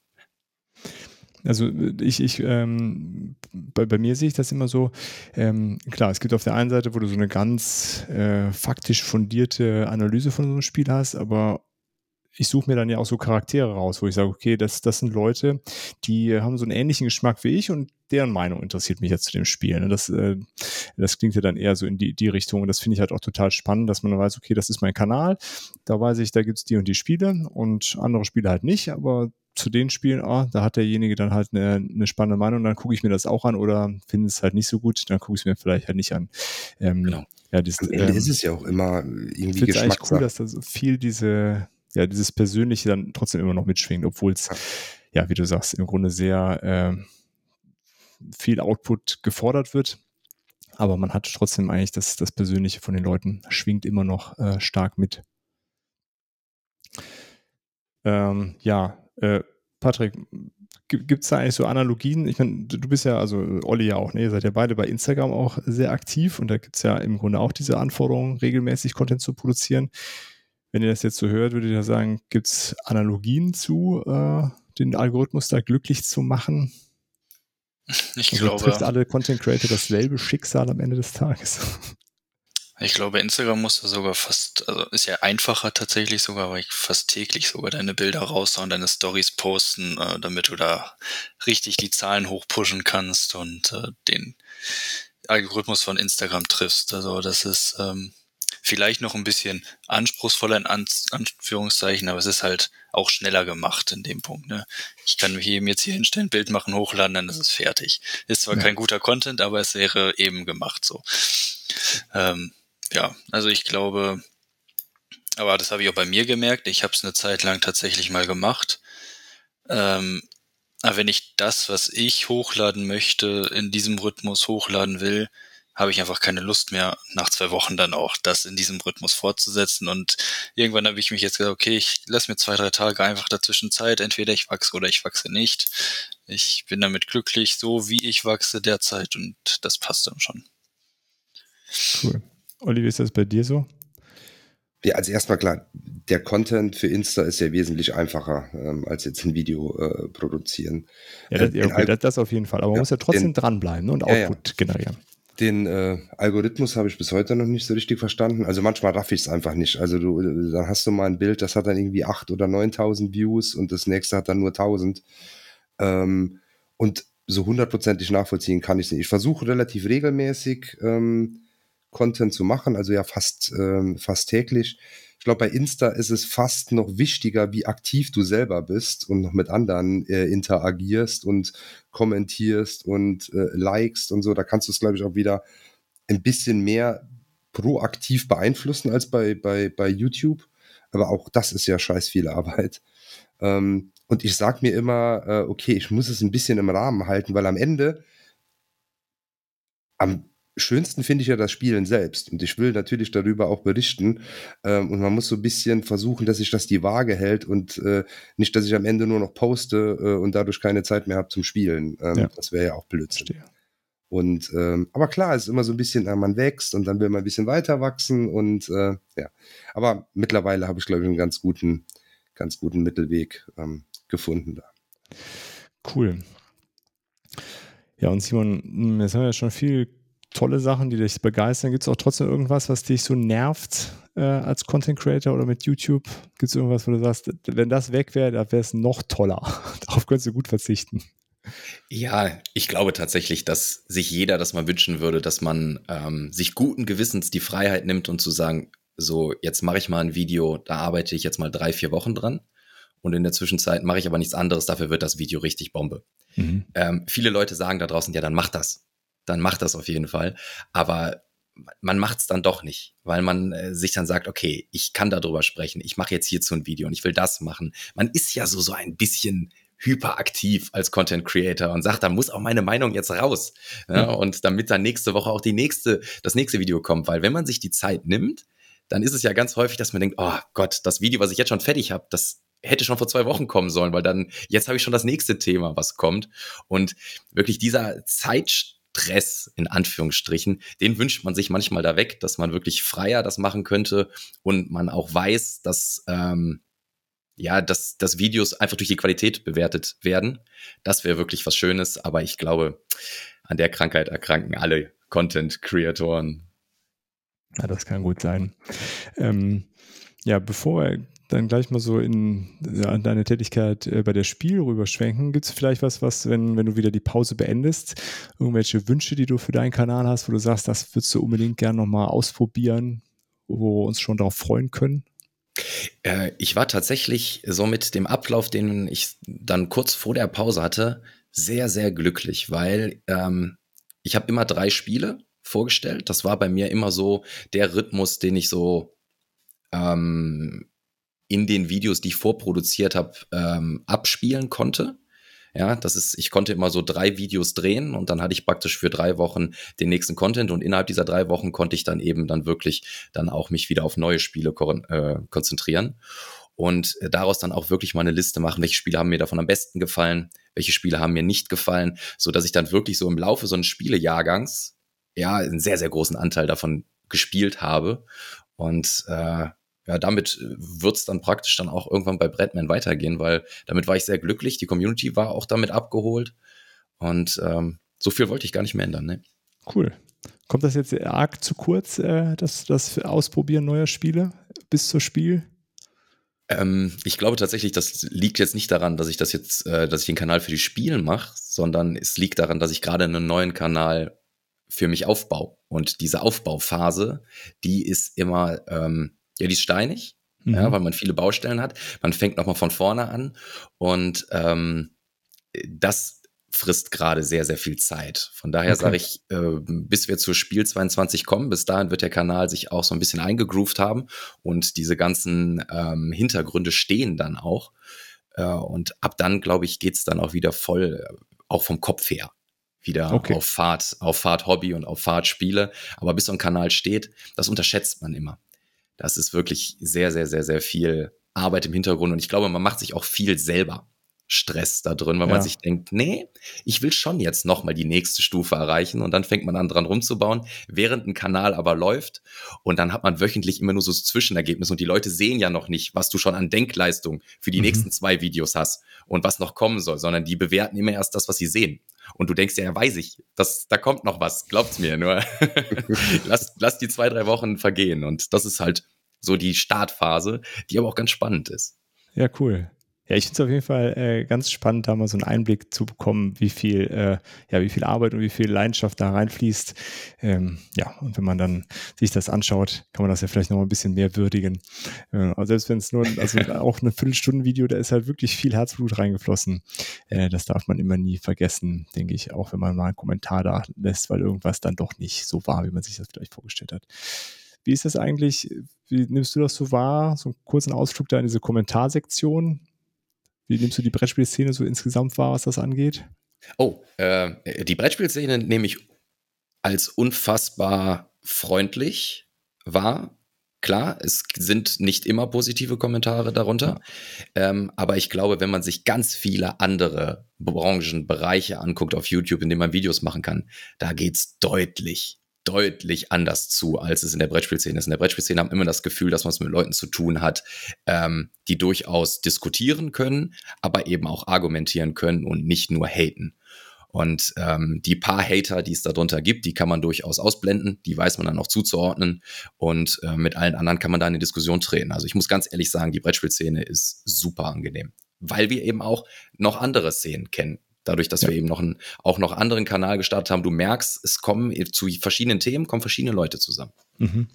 Also ich, ich ähm, bei, bei mir sehe ich das immer so, ähm, klar, es gibt auf der einen Seite, wo du so eine ganz äh, faktisch fundierte Analyse von so einem Spiel hast, aber ich suche mir dann ja auch so Charaktere raus, wo ich sage, okay, das, das sind Leute, die haben so einen ähnlichen Geschmack wie ich und deren Meinung interessiert mich jetzt zu dem Spiel. Ne? Das, äh, das klingt ja dann eher so in die, die Richtung und das finde ich halt auch total spannend, dass man weiß, okay, das ist mein Kanal, da weiß ich, da gibt's die und die Spiele und andere Spiele halt nicht, aber zu den Spielen, oh, da hat derjenige dann halt eine, eine spannende Meinung, dann gucke ich mir das auch an oder finde es halt nicht so gut, dann gucke ich es mir vielleicht halt nicht an. Ähm, genau. Ja, das, Am Ende ähm, ist es ja auch immer irgendwie Geschmackssache. eigentlich cool, dass da so viel diese, ja, dieses Persönliche dann trotzdem immer noch mitschwingt, obwohl es, ja. ja. wie du sagst, im Grunde sehr äh, viel Output gefordert wird. Aber man hat trotzdem eigentlich das, das Persönliche von den Leuten schwingt immer noch äh, stark mit. Ähm, ja, äh, Patrick, gibt es da eigentlich so Analogien? Ich meine, du bist ja, also Olli ja auch, ne? Ihr seid ja beide bei Instagram auch sehr aktiv und da gibt es ja im Grunde auch diese Anforderung, regelmäßig Content zu produzieren. Wenn ihr das jetzt so hört, würdet ihr sagen, gibt es Analogien zu, äh, den Algorithmus da glücklich zu machen? Ich also glaube. Trifft alle Content Creator dasselbe Schicksal am Ende des Tages? Ich glaube, Instagram muss da sogar fast, also ist ja einfacher tatsächlich sogar, weil ich fast täglich sogar deine Bilder raushauen, deine Stories posten, äh, damit du da richtig die Zahlen hochpushen kannst und äh, den Algorithmus von Instagram triffst. Also das ist ähm, vielleicht noch ein bisschen anspruchsvoller in An Anführungszeichen, aber es ist halt auch schneller gemacht in dem Punkt. Ne? Ich kann mich eben jetzt hier hinstellen, Bild machen, hochladen, dann ist es fertig. Ist zwar ja. kein guter Content, aber es wäre eben gemacht so. Ähm, ja, also ich glaube, aber das habe ich auch bei mir gemerkt. Ich habe es eine Zeit lang tatsächlich mal gemacht. Ähm, aber wenn ich das, was ich hochladen möchte, in diesem Rhythmus hochladen will, habe ich einfach keine Lust mehr, nach zwei Wochen dann auch das in diesem Rhythmus fortzusetzen. Und irgendwann habe ich mich jetzt gesagt, okay, ich lasse mir zwei, drei Tage einfach dazwischen Zeit. Entweder ich wachse oder ich wachse nicht. Ich bin damit glücklich, so wie ich wachse derzeit und das passt dann schon. Cool. Olli, wie ist das bei dir so? Ja, also erstmal klar, der Content für Insta ist ja wesentlich einfacher, ähm, als jetzt ein Video äh, produzieren. Ja, das, ja, okay, das, auf jeden Fall. Aber man muss ja trotzdem den, dranbleiben ne, und Output ja, generieren. Den äh, Algorithmus habe ich bis heute noch nicht so richtig verstanden. Also manchmal raff ich es einfach nicht. Also du, dann hast du mal ein Bild, das hat dann irgendwie 8.000 oder 9.000 Views und das nächste hat dann nur 1.000. Ähm, und so hundertprozentig nachvollziehen kann ich es nicht. Ich versuche relativ regelmäßig ähm, Content zu machen, also ja fast, ähm, fast täglich. Ich glaube, bei Insta ist es fast noch wichtiger, wie aktiv du selber bist und noch mit anderen äh, interagierst und kommentierst und äh, likest und so. Da kannst du es, glaube ich, auch wieder ein bisschen mehr proaktiv beeinflussen als bei, bei, bei YouTube. Aber auch das ist ja scheiß viel Arbeit. Ähm, und ich sag mir immer, äh, okay, ich muss es ein bisschen im Rahmen halten, weil am Ende, am schönsten finde ich ja das Spielen selbst. Und ich will natürlich darüber auch berichten. Ähm, und man muss so ein bisschen versuchen, dass sich das die Waage hält und äh, nicht, dass ich am Ende nur noch poste äh, und dadurch keine Zeit mehr habe zum Spielen. Ähm, ja. Das wäre ja auch Blödsinn. Verstehe. Und ähm, aber klar, es ist immer so ein bisschen, äh, man wächst und dann will man ein bisschen weiter wachsen und äh, ja. Aber mittlerweile habe ich, glaube ich, einen ganz guten, ganz guten Mittelweg ähm, gefunden da. Cool. Ja, und Simon, jetzt haben wir ja schon viel tolle Sachen, die dich begeistern. Gibt es auch trotzdem irgendwas, was dich so nervt äh, als Content Creator oder mit YouTube? Gibt es irgendwas, wo du sagst, wenn das weg wäre, da wäre es noch toller. Darauf könntest du gut verzichten. Ja, ich glaube tatsächlich, dass sich jeder das mal wünschen würde, dass man ähm, sich guten Gewissens die Freiheit nimmt und zu sagen, so, jetzt mache ich mal ein Video, da arbeite ich jetzt mal drei, vier Wochen dran. Und in der Zwischenzeit mache ich aber nichts anderes, dafür wird das Video richtig Bombe. Mhm. Ähm, viele Leute sagen da draußen, ja, dann mach das dann macht das auf jeden Fall. Aber man macht es dann doch nicht, weil man äh, sich dann sagt, okay, ich kann darüber sprechen, ich mache jetzt hierzu ein Video und ich will das machen. Man ist ja so so ein bisschen hyperaktiv als Content Creator und sagt, da muss auch meine Meinung jetzt raus. Ja, mhm. Und damit dann nächste Woche auch die nächste, das nächste Video kommt, weil wenn man sich die Zeit nimmt, dann ist es ja ganz häufig, dass man denkt, oh Gott, das Video, was ich jetzt schon fertig habe, das hätte schon vor zwei Wochen kommen sollen, weil dann jetzt habe ich schon das nächste Thema, was kommt. Und wirklich dieser Zeit Stress in Anführungsstrichen, den wünscht man sich manchmal da weg, dass man wirklich freier das machen könnte und man auch weiß, dass ähm, ja, dass, dass Videos einfach durch die Qualität bewertet werden. Das wäre wirklich was Schönes, aber ich glaube, an der Krankheit erkranken alle Content-Creatoren. Ja, das kann gut sein. Ähm, ja, bevor wir dann gleich mal so in ja, deine Tätigkeit äh, bei der Spiel rüberschwenken. Gibt es vielleicht was, was, wenn, wenn du wieder die Pause beendest, irgendwelche Wünsche, die du für deinen Kanal hast, wo du sagst, das würdest du unbedingt gerne nochmal ausprobieren, wo wir uns schon darauf freuen können? Äh, ich war tatsächlich so mit dem Ablauf, den ich dann kurz vor der Pause hatte, sehr, sehr glücklich, weil ähm, ich habe immer drei Spiele vorgestellt. Das war bei mir immer so der Rhythmus, den ich so ähm, in den Videos, die ich vorproduziert habe, ähm, abspielen konnte. Ja, das ist, ich konnte immer so drei Videos drehen und dann hatte ich praktisch für drei Wochen den nächsten Content und innerhalb dieser drei Wochen konnte ich dann eben dann wirklich dann auch mich wieder auf neue Spiele äh, konzentrieren und daraus dann auch wirklich mal eine Liste machen, welche Spiele haben mir davon am besten gefallen, welche Spiele haben mir nicht gefallen, so dass ich dann wirklich so im Laufe so eines Spielejahrgangs ja einen sehr sehr großen Anteil davon gespielt habe und äh, ja, damit äh, wird's dann praktisch dann auch irgendwann bei Bradman weitergehen, weil damit war ich sehr glücklich. Die Community war auch damit abgeholt. Und ähm, so viel wollte ich gar nicht mehr ändern. Ne? Cool. Kommt das jetzt arg zu kurz, äh, das, das Ausprobieren neuer Spiele bis zur Spiel? Ähm, ich glaube tatsächlich, das liegt jetzt nicht daran, dass ich das jetzt, äh, dass ich den Kanal für die Spiele mache, sondern es liegt daran, dass ich gerade einen neuen Kanal für mich aufbaue. Und diese Aufbauphase, die ist immer ähm, ja, die ist steinig, mhm. ja, weil man viele Baustellen hat. Man fängt nochmal von vorne an und ähm, das frisst gerade sehr, sehr viel Zeit. Von daher okay. sage ich, äh, bis wir zur Spiel 22 kommen, bis dahin wird der Kanal sich auch so ein bisschen eingegroovt haben und diese ganzen ähm, Hintergründe stehen dann auch. Äh, und ab dann, glaube ich, geht's dann auch wieder voll, äh, auch vom Kopf her wieder okay. auf Fahrt, auf Fahrt Hobby und auf Fahrt Spiele. Aber bis so ein Kanal steht, das unterschätzt man immer. Das ist wirklich sehr, sehr, sehr, sehr viel Arbeit im Hintergrund und ich glaube, man macht sich auch viel selber Stress da drin, weil Ja. man sich denkt, nee, ich will schon jetzt nochmal die nächste Stufe erreichen und dann fängt man an dran rumzubauen, während ein Kanal aber läuft und dann hat man wöchentlich immer nur so Zwischenergebnisse und die Leute sehen ja noch nicht, was du schon an Denkleistung für die Mhm. nächsten zwei Videos hast und was noch kommen soll, sondern die bewerten immer erst das, was sie sehen. Und du denkst ja, ja, weiß ich, das, da kommt noch was, glaubt's mir, nur lass, lass die zwei, drei Wochen vergehen. Und das ist halt so die Startphase, die aber auch ganz spannend ist. Ja, cool. Ja, ich finde es auf jeden Fall äh, ganz spannend, da mal so einen Einblick zu bekommen, wie viel, äh, ja, wie viel Arbeit und wie viel Leidenschaft da reinfließt. Ähm, ja, und wenn man dann sich das anschaut, kann man das ja vielleicht noch mal ein bisschen mehr würdigen. Äh, aber selbst wenn es nur, also auch eine Viertelstunden-Video, da ist halt wirklich viel Herzblut reingeflossen. Äh, das darf man immer nie vergessen, denke ich, auch wenn man mal einen Kommentar da lässt, weil irgendwas dann doch nicht so war, wie man sich das vielleicht vorgestellt hat. Wie ist das eigentlich? Wie nimmst du das so wahr? So einen kurzen Ausflug da in diese Kommentarsektion. Wie nimmst du die Brettspielszene so insgesamt wahr, was das angeht? Oh, äh, die Brettspielszene nehme ich als unfassbar freundlich wahr. Klar, es sind nicht immer positive Kommentare darunter, ähm, aber ich glaube, wenn man sich ganz viele andere Branchenbereiche anguckt auf YouTube, in denen man Videos machen kann, da geht's deutlich, deutlich anders zu, als es in der Brettspielszene ist. In der Brettspielszene haben immer das Gefühl, dass man es mit Leuten zu tun hat, ähm, die durchaus diskutieren können, aber eben auch argumentieren können und nicht nur haten. Und ähm, die paar Hater, die es darunter gibt, die kann man durchaus ausblenden, die weiß man dann auch zuzuordnen und äh, mit allen anderen kann man da in die Diskussion treten. Also ich muss ganz ehrlich sagen, die Brettspielszene ist super angenehm, weil wir eben auch noch andere Szenen kennen. Dadurch, dass Ja. wir eben noch einen, auch noch anderen Kanal gestartet haben, du merkst, es kommen zu verschiedenen Themen, kommen verschiedene Leute zusammen. Mhm.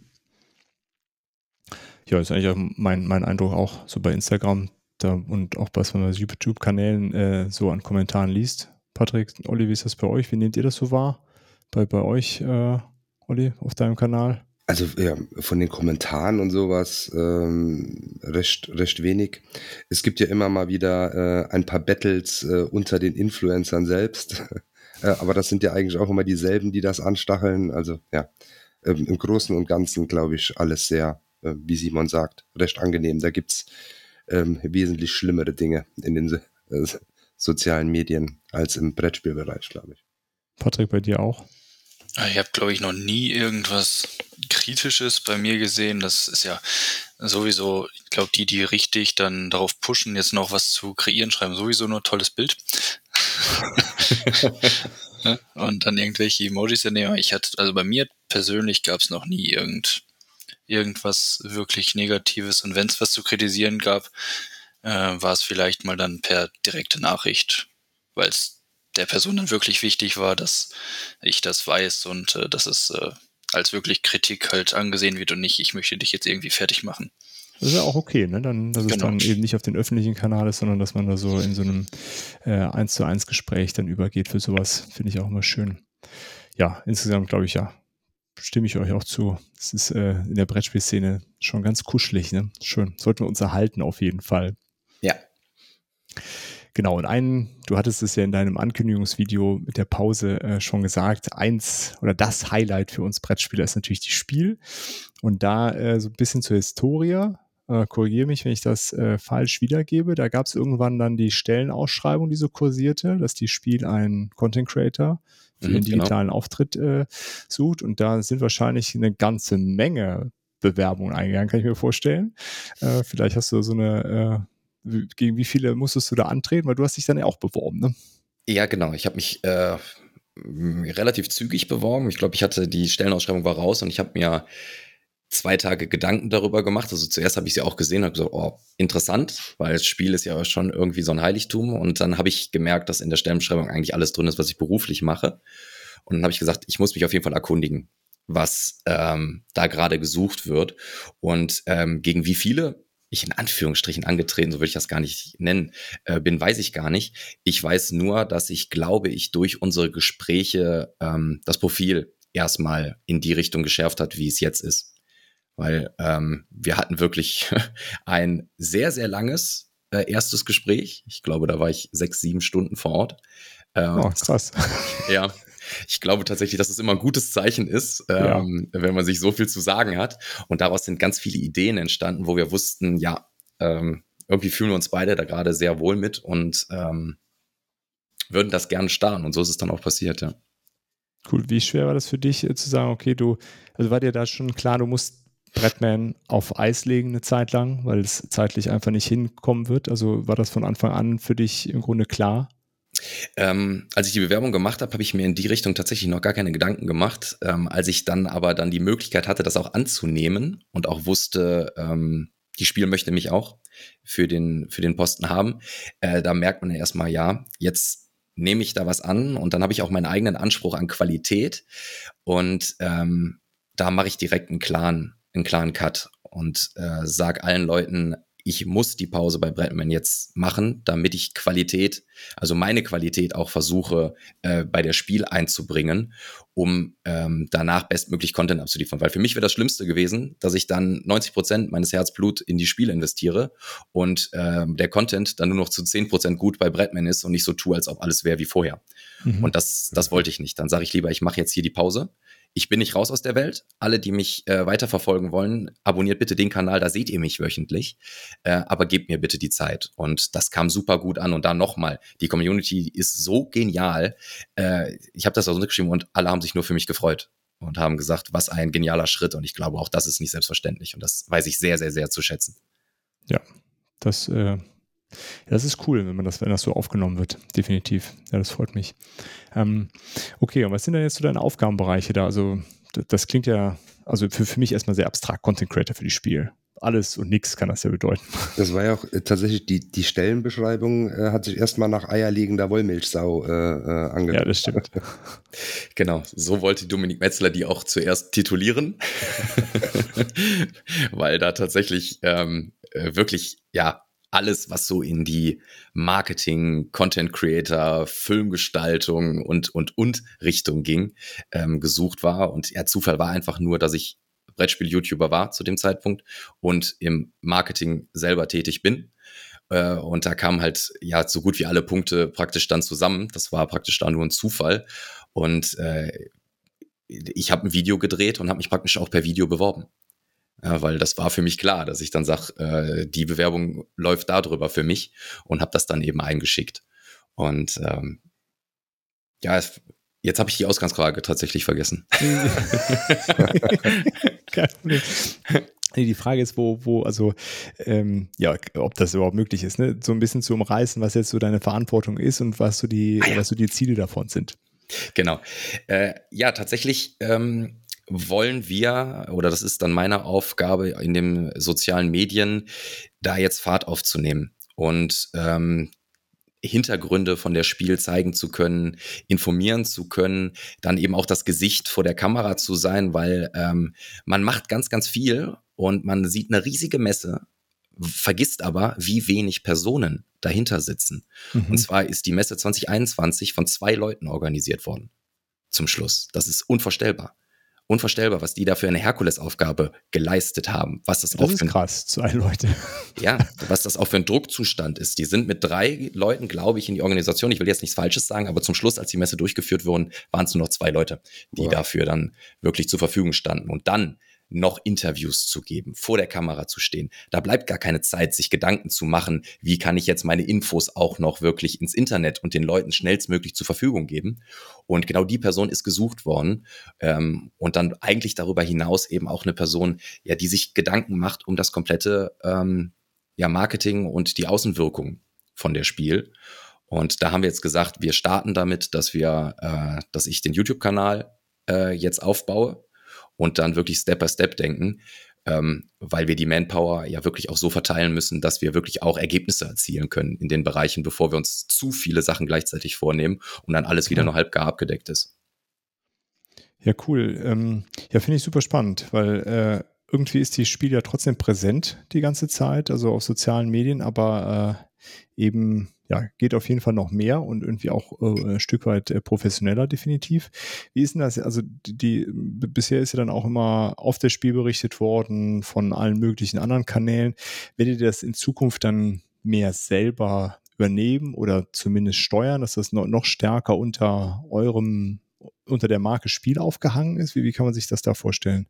Ja, ist eigentlich auch mein, mein Eindruck auch so bei Instagram da, und auch bei was man bei YouTube-Kanälen äh, so an Kommentaren liest. Patrick, Olli, wie ist das bei euch? Wie nehmt ihr das so wahr? Bei, bei euch, äh, Olli, auf deinem Kanal? Also ja, von den Kommentaren und sowas ähm, recht, recht wenig. Es gibt ja immer mal wieder äh, ein paar Battles äh, unter den Influencern selbst. äh, aber das sind ja eigentlich auch immer dieselben, die das anstacheln. Also ja, ähm, im Großen und Ganzen glaube ich alles sehr, äh, wie Simon sagt, recht angenehm. Da gibt's ähm, wesentlich schlimmere Dinge in den äh, sozialen Medien als im Brettspielbereich, glaube ich. Patrick, bei dir auch? Ich habe, glaube ich, noch nie irgendwas Kritisches bei mir gesehen. Das ist ja sowieso, ich glaube, die, die richtig dann darauf pushen, jetzt noch was zu kreieren, schreiben sowieso nur tolles Bild. Und dann irgendwelche Emojis daneben. Ich hatte, also bei mir persönlich gab es noch nie irgend, irgendwas wirklich Negatives. Und wenn es was zu kritisieren gab, äh, war es vielleicht mal dann per direkte Nachricht, weil es der Person dann wirklich wichtig war, dass ich das weiß und äh, dass es äh, als wirklich Kritik halt angesehen wird und nicht, ich möchte dich jetzt irgendwie fertig machen. Das ist ja auch okay, ne? Dann, dass es Genau. dann eben nicht auf den öffentlichen Kanal ist, sondern dass man da so in so einem äh, 1 zu 1 Gespräch dann übergeht für sowas, finde ich auch immer schön. Ja, insgesamt glaube ich ja, stimme ich euch auch zu. Es ist äh, in der Brettspielszene schon ganz kuschelig, ne? Schön. Sollten wir uns erhalten auf jeden Fall. Ja. Genau, und einen, du hattest es ja in deinem Ankündigungsvideo mit der Pause äh, schon gesagt, eins oder das Highlight für uns Brettspieler ist natürlich die Spiel. Und da äh, so ein bisschen zur Historie, äh, korrigiere mich, wenn ich das äh, falsch wiedergebe. Da gab es irgendwann dann die Stellenausschreibung, die so kursierte, dass die Spiel einen Content Creator für Mhm, den genau. digitalen Auftritt äh, sucht. Und da sind wahrscheinlich eine ganze Menge Bewerbungen eingegangen, kann ich mir vorstellen. Äh, vielleicht hast du so eine, gegen wie viele musstest du da antreten? Weil du hast dich dann ja auch beworben, ne? Ja, genau. Ich habe mich äh, relativ zügig beworben. Ich glaube, ich hatte die Stellenausschreibung war raus und ich habe mir zwei Tage Gedanken darüber gemacht. Also zuerst habe ich sie auch gesehen und habe gesagt, oh, interessant, weil das Spiel ist ja schon irgendwie so ein Heiligtum. Und dann habe ich gemerkt, dass in der Stellenausschreibung eigentlich alles drin ist, was ich beruflich mache. Und dann habe ich gesagt, ich muss mich auf jeden Fall erkundigen, was ähm, da gerade gesucht wird und ähm, gegen wie viele ich in Anführungsstrichen angetreten, so würde ich das gar nicht nennen, äh, bin, weiß ich gar nicht. Ich weiß nur, dass ich glaube, ich durch unsere Gespräche ähm, das Profil erstmal in die Richtung geschärft hat, wie es jetzt ist. Weil ähm, wir hatten wirklich ein sehr, sehr langes äh, erstes Gespräch. Ich glaube, da war ich sechs, sieben Stunden vor Ort. Ähm, Oh, krass. ja. Ich glaube tatsächlich, dass es immer ein gutes Zeichen ist, Ja. ähm, wenn man sich so viel zu sagen hat. Und daraus sind ganz viele Ideen entstanden, wo wir wussten, ja, ähm, irgendwie fühlen wir uns beide da gerade sehr wohl mit und ähm, würden das gerne starten. Und so ist es dann auch passiert, ja. Cool. Wie schwer war das für dich äh, zu sagen, okay, du, also war dir da schon klar, du musst Bretman auf Eis legen eine Zeit lang, weil es zeitlich einfach nicht hinkommen wird? Also war das von Anfang an für dich im Grunde klar? Ähm, als ich die Bewerbung gemacht habe, habe ich mir in die Richtung tatsächlich noch gar keine Gedanken gemacht. Ähm, als ich dann aber dann die Möglichkeit hatte, das auch anzunehmen und auch wusste, ähm, die Spiel möchte mich auch für den, für den Posten haben, äh, da merkt man ja erstmal, ja, jetzt nehme ich da was an und dann habe ich auch meinen eigenen Anspruch an Qualität und ähm, da mache ich direkt einen klaren, einen klaren Cut und äh, sag allen Leuten, ich muss die Pause bei Bretman jetzt machen, damit ich Qualität, also meine Qualität auch versuche, äh, bei der Spiel einzubringen, um ähm, danach bestmöglich Content abzuliefern. Weil für mich wäre das Schlimmste gewesen, dass ich dann 90 Prozent meines Herzblut in die Spiele investiere und äh, der Content dann nur noch zu 10 Prozent gut bei Bretman ist und nicht so tue, als ob alles wäre wie vorher. Mhm. Und das, das wollte ich nicht. Dann sage ich lieber, ich mache jetzt hier die Pause ich bin nicht raus aus der Welt. Alle, die mich äh, weiterverfolgen wollen, abonniert bitte den Kanal, da seht ihr mich wöchentlich. Äh, aber gebt mir bitte die Zeit. Und das kam super gut an. Und da nochmal, die Community ist so genial. Äh, ich habe das auch geschrieben und alle haben sich nur für mich gefreut und haben gesagt, was ein genialer Schritt. Und ich glaube, auch das ist nicht selbstverständlich. Und das weiß ich sehr, sehr, sehr zu schätzen. Ja, das äh, ja, das ist cool, wenn man das, wenn das so aufgenommen wird, definitiv. Ja, das freut mich. Ähm, okay, und was sind denn jetzt so deine Aufgabenbereiche da? Also, das, das klingt ja, also für, für mich erstmal sehr abstrakt, Content Creator für die Spiel. Alles und nichts kann das ja bedeuten. Das war ja auch äh, tatsächlich die, die Stellenbeschreibung, äh, hat sich erstmal nach eierlegender Wollmilchsau äh, äh, angehört. Ja, das stimmt. genau, so wollte Dominik Metzler die auch zuerst titulieren, weil da tatsächlich ähm, äh, wirklich, ja, alles, was so in die Marketing, Content Creator, Filmgestaltung und, und, und Richtung ging, ähm, gesucht war. Und ja, Zufall war einfach nur, dass ich Brettspiel-YouTuber war zu dem Zeitpunkt und im Marketing selber tätig bin. Äh, und da kamen halt ja so gut wie alle Punkte praktisch dann zusammen. Das war praktisch da nur ein Zufall. Und äh, ich habe ein Video gedreht und habe mich praktisch auch per Video beworben. Ja, weil das war für mich klar, dass ich dann sage, äh, die Bewerbung läuft darüber für mich und habe das dann eben eingeschickt. Und ähm, ja, es, jetzt habe ich die Ausgangsfrage tatsächlich vergessen. Die Frage ist, wo, wo, also, ähm, ja, ob das überhaupt möglich ist, ne? So ein bisschen zu umreißen, was jetzt so deine Verantwortung ist und was so die, ah, ja. was so die Ziele davon sind. Genau. Äh, ja, tatsächlich ähm, wollen wir, oder das ist dann meine Aufgabe in den sozialen Medien, da jetzt Fahrt aufzunehmen und ähm, Hintergründe von der Spiel zeigen zu können, informieren zu können, dann eben auch das Gesicht vor der Kamera zu sein, weil ähm, man macht ganz, ganz viel und man sieht eine riesige Messe, vergisst aber, wie wenig Personen dahinter sitzen. Mhm. Und zwar ist die Messe 2021 von zwei Leuten organisiert worden. Zum Schluss. Das ist unvorstellbar unvorstellbar, was die da für eine Herkulesaufgabe geleistet haben. Was das, das auch ist für krass, zwei Leute. Ja, was das auch für ein Druckzustand ist. Die sind mit drei Leuten, glaube ich, in die Organisation. Ich will jetzt nichts Falsches sagen, aber zum Schluss, als die Messe durchgeführt wurden, waren es nur noch zwei Leute, die Boah. dafür dann wirklich zur Verfügung standen. Und dann noch Interviews zu geben, vor der Kamera zu stehen. Da bleibt gar keine Zeit, sich Gedanken zu machen, wie kann ich jetzt meine Infos auch noch wirklich ins Internet und den Leuten schnellstmöglich zur Verfügung geben. Und genau die Person ist gesucht worden. Ähm, und dann eigentlich darüber hinaus eben auch eine Person, ja, die sich Gedanken macht um das komplette ähm, ja, Marketing und die Außenwirkung von der Spiel. Und da haben wir jetzt gesagt, wir starten damit, dass wir, äh, dass ich den YouTube-Kanal äh, jetzt aufbaue und dann wirklich Step by Step denken, ähm, weil wir die Manpower ja wirklich auch so verteilen müssen, dass wir wirklich auch Ergebnisse erzielen können in den Bereichen, bevor wir uns zu viele Sachen gleichzeitig vornehmen und dann alles wieder nur halb gar abgedeckt ist. Ja, cool. Ähm, ja, finde ich super spannend, weil äh, irgendwie ist die Spiel ja trotzdem präsent die ganze Zeit, also auf sozialen Medien, aber äh, eben ja, geht auf jeden Fall noch mehr und irgendwie auch äh, ein Stück weit äh, professioneller definitiv. Wie ist denn das? Also die, die, bisher ist ja dann auch immer auf das Spiel berichtet worden von allen möglichen anderen Kanälen. Werdet ihr das in Zukunft dann mehr selber übernehmen oder zumindest steuern, dass das noch, noch stärker unter eurem, unter der Marke Spiel aufgehangen ist? Wie, wie kann man sich das da vorstellen?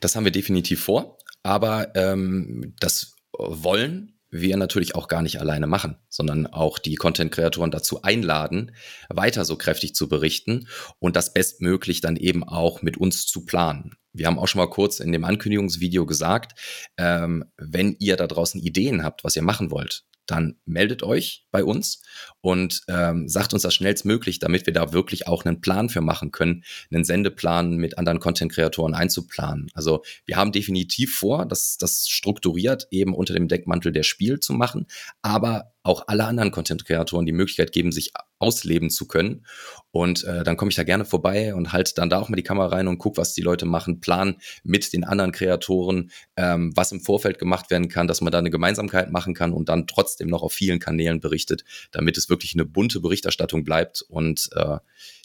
Das haben wir definitiv vor, aber ähm, das wollen wir natürlich auch gar nicht alleine machen, sondern auch die Content-Kreatoren dazu einladen, weiter so kräftig zu berichten und das bestmöglich dann eben auch mit uns zu planen. Wir haben auch schon mal kurz in dem Ankündigungsvideo gesagt, ähm, wenn ihr da draußen Ideen habt, was ihr machen wollt, dann meldet euch bei uns und ähm, sagt uns das schnellstmöglich, damit wir da wirklich auch einen Plan für machen können, einen Sendeplan mit anderen Content-Kreatoren einzuplanen. Also wir haben definitiv vor, das, das strukturiert eben unter dem Deckmantel der Spiel zu machen, aber auch alle anderen Content-Kreatoren die Möglichkeit geben, sich ausleben zu können. Und äh, dann komme ich da gerne vorbei und halt dann da auch mal die Kamera rein und guck, was die Leute machen, plan mit den anderen Kreatoren, ähm, was im Vorfeld gemacht werden kann, dass man da eine Gemeinsamkeit machen kann und dann trotzdem noch auf vielen Kanälen berichtet, damit es wirklich eine bunte Berichterstattung bleibt. Und äh,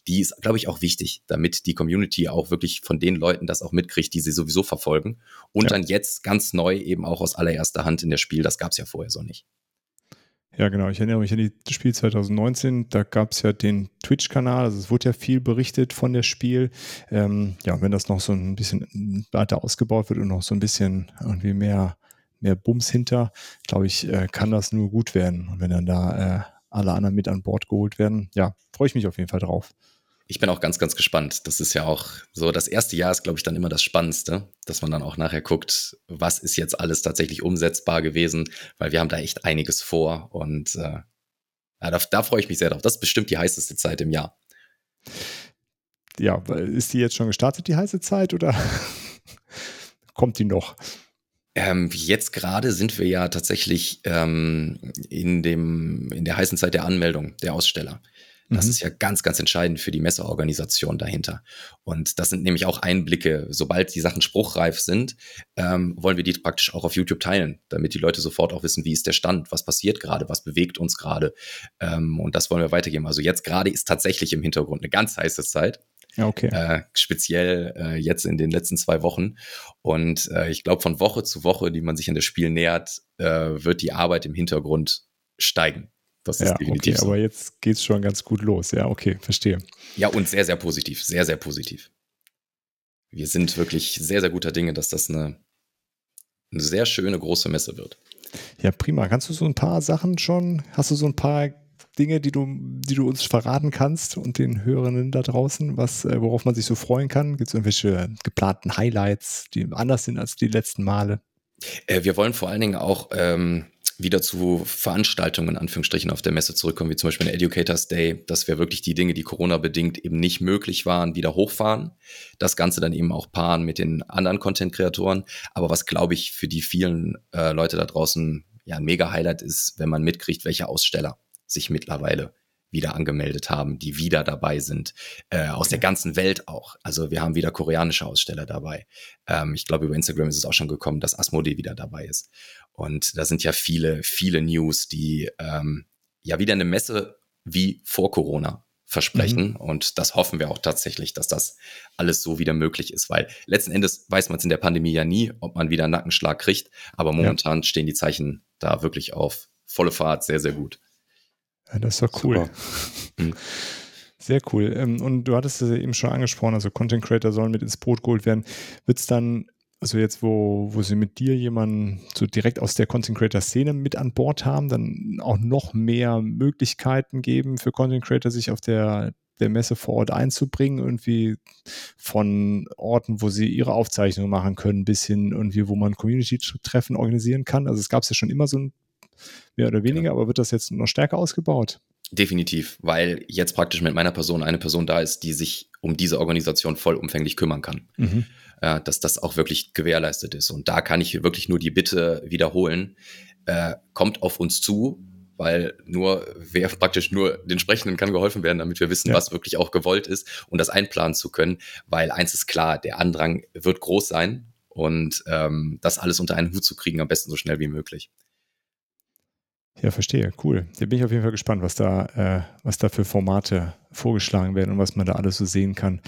die ist, glaube ich, auch wichtig, damit die Community auch wirklich von den Leuten das auch mitkriegt, die sie sowieso verfolgen. Und ja. dann jetzt ganz neu eben auch aus allererster Hand in der Spiel. Das gab es ja vorher so nicht. Ja, genau. Ich erinnere mich an das Spiel 2019. Da gab es ja den Twitch-Kanal. Also es wurde ja viel berichtet von der Spiel. Ähm, ja, wenn das noch so ein bisschen weiter ausgebaut wird und noch so ein bisschen irgendwie mehr, mehr Bums hinter, glaube ich, äh, kann das nur gut werden. Und wenn dann da äh, alle anderen mit an Bord geholt werden, ja, freue ich mich auf jeden Fall drauf ich bin auch ganz, ganz gespannt. Das ist ja auch so, das erste Jahr ist, glaube ich, dann immer das Spannendste, dass man dann auch nachher guckt, was ist jetzt alles tatsächlich umsetzbar gewesen, weil wir haben da echt einiges vor und äh, ja, da, da freue ich mich sehr drauf. Das ist bestimmt die heißeste Zeit im Jahr. Ja, ist die jetzt schon gestartet, die heiße Zeit, oder kommt die noch? Ähm, jetzt gerade sind wir ja tatsächlich ähm, in, dem, in der heißen Zeit der Anmeldung der Aussteller. Das mhm. ist ja ganz, ganz entscheidend für die Messeorganisation dahinter. Und das sind nämlich auch Einblicke. Sobald die Sachen spruchreif sind, ähm, wollen wir die praktisch auch auf YouTube teilen, damit die Leute sofort auch wissen, wie ist der Stand, was passiert gerade, was bewegt uns gerade. Ähm, und das wollen wir weitergeben. Also jetzt gerade ist tatsächlich im Hintergrund eine ganz heiße Zeit. Ja, okay. Äh, speziell äh, jetzt in den letzten zwei Wochen. Und äh, ich glaube, von Woche zu Woche, die man sich an das Spiel nähert, äh, wird die Arbeit im Hintergrund steigen. Das ist ja, definitiv okay, so. Aber jetzt geht es schon ganz gut los. Ja, okay, verstehe. Ja, und sehr, sehr positiv. Sehr, sehr positiv. Wir sind wirklich sehr, sehr guter Dinge, dass das eine, eine sehr schöne große Messe wird. Ja, prima. Kannst du so ein paar Sachen schon, hast du so ein paar Dinge, die du, die du uns verraten kannst und den Hörenden da draußen, was, äh, worauf man sich so freuen kann? Gibt es irgendwelche geplanten Highlights, die anders sind als die letzten Male? Äh, wir wollen vor allen Dingen auch ähm, wieder zu Veranstaltungen in Anführungsstrichen auf der Messe zurückkommen, wie zum Beispiel der Educators Day, dass wir wirklich die Dinge, die Corona-bedingt eben nicht möglich waren, wieder hochfahren. Das Ganze dann eben auch paaren mit den anderen Content-Kreatoren. Aber was, glaube ich, für die vielen äh, Leute da draußen ja ein mega Highlight ist, wenn man mitkriegt, welche Aussteller sich mittlerweile wieder angemeldet haben, die wieder dabei sind, äh, aus der ganzen Welt auch. Also wir haben wieder koreanische Aussteller dabei. Ähm, ich glaube, über Instagram ist es auch schon gekommen, dass Asmodee wieder dabei ist. Und da sind ja viele, viele News, die ähm, ja wieder eine Messe wie vor Corona versprechen. Mhm. Und das hoffen wir auch tatsächlich, dass das alles so wieder möglich ist, weil letzten Endes weiß man es in der Pandemie ja nie, ob man wieder einen Nackenschlag kriegt. Aber momentan ja. stehen die Zeichen da wirklich auf volle Fahrt sehr, sehr gut. Ja, das ist doch cool. Mhm. Sehr cool. Ähm, und du hattest es eben schon angesprochen, also Content Creator sollen mit ins Boot geholt werden. Wird es dann, also jetzt, wo, wo sie mit dir jemanden so direkt aus der Content Creator Szene mit an Bord haben, dann auch noch mehr Möglichkeiten geben für Content Creator, sich auf der, der Messe vor Ort einzubringen, irgendwie von Orten, wo sie ihre Aufzeichnungen machen können, bis hin irgendwie, wo man Community-Treffen organisieren kann. Also es gab es ja schon immer so ein mehr oder weniger, ja. aber wird das jetzt noch stärker ausgebaut? Definitiv, weil jetzt praktisch mit meiner Person eine Person da ist, die sich um diese Organisation vollumfänglich kümmern kann. Mhm. Äh, dass das auch wirklich gewährleistet ist. Und da kann ich wirklich nur die Bitte wiederholen, äh, kommt auf uns zu, weil nur wer praktisch nur den Sprechenden kann geholfen werden, damit wir wissen, ja. was wirklich auch gewollt ist und das einplanen zu können. Weil eins ist klar, der Andrang wird groß sein und ähm, das alles unter einen Hut zu kriegen, am besten so schnell wie möglich. Ja, verstehe. Cool. Da bin ich auf jeden Fall gespannt, was da, äh, was da für Formate vorgeschlagen werden und was man da alles so sehen kann.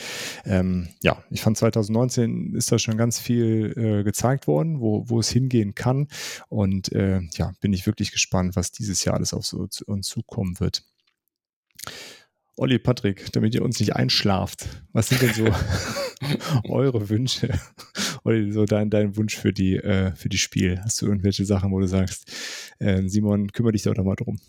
Ähm, ja, ich fand 2019 ist da schon ganz viel äh, gezeigt worden, wo, wo es hingehen kann. Und äh, ja, bin ich wirklich gespannt, was dieses Jahr alles auf so uns zukommen wird. Olli, Patrick, damit ihr uns nicht einschlaft, was sind denn so eure Wünsche? Olli, so dein, dein Wunsch für die, äh, für die Spiel? Hast du irgendwelche Sachen, wo du sagst, Äh, Simon, kümmere dich doch mal drum.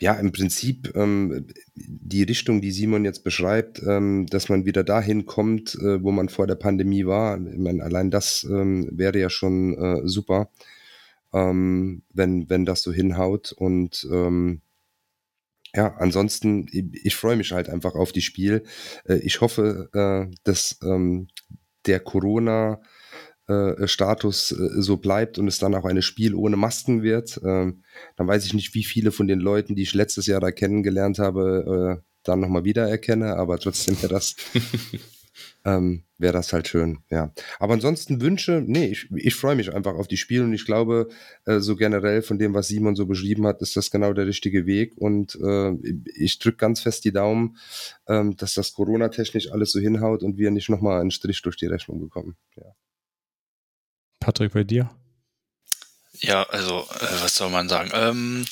Ja, im Prinzip ähm, die Richtung, die Simon jetzt beschreibt, ähm, dass man wieder dahin kommt, äh, wo man vor der Pandemie war. Ich meine, allein das ähm, wäre ja schon äh, super, ähm, wenn, wenn das so hinhaut. Und ähm, ja, ansonsten, ich, ich freue mich halt einfach auf die Spiel. Äh, ich hoffe, äh, dass ähm, der Corona äh, Status äh, so bleibt und es dann auch ein Spiel ohne Masken wird, ähm, dann weiß ich nicht, wie viele von den Leuten, die ich letztes Jahr da kennengelernt habe, äh, dann nochmal wiedererkenne, aber trotzdem wäre das, ähm, wäre das halt schön, ja. Aber ansonsten Wünsche, nee, ich, ich freue mich einfach auf die Spiele und ich glaube, äh, so generell von dem, was Simon so beschrieben hat, ist das genau der richtige Weg und äh, ich drücke ganz fest die Daumen, ähm, dass das Corona-technisch alles so hinhaut und wir nicht nochmal einen Strich durch die Rechnung bekommen, ja. Patrick, bei dir? Ja, also äh, was soll man sagen? Ähm,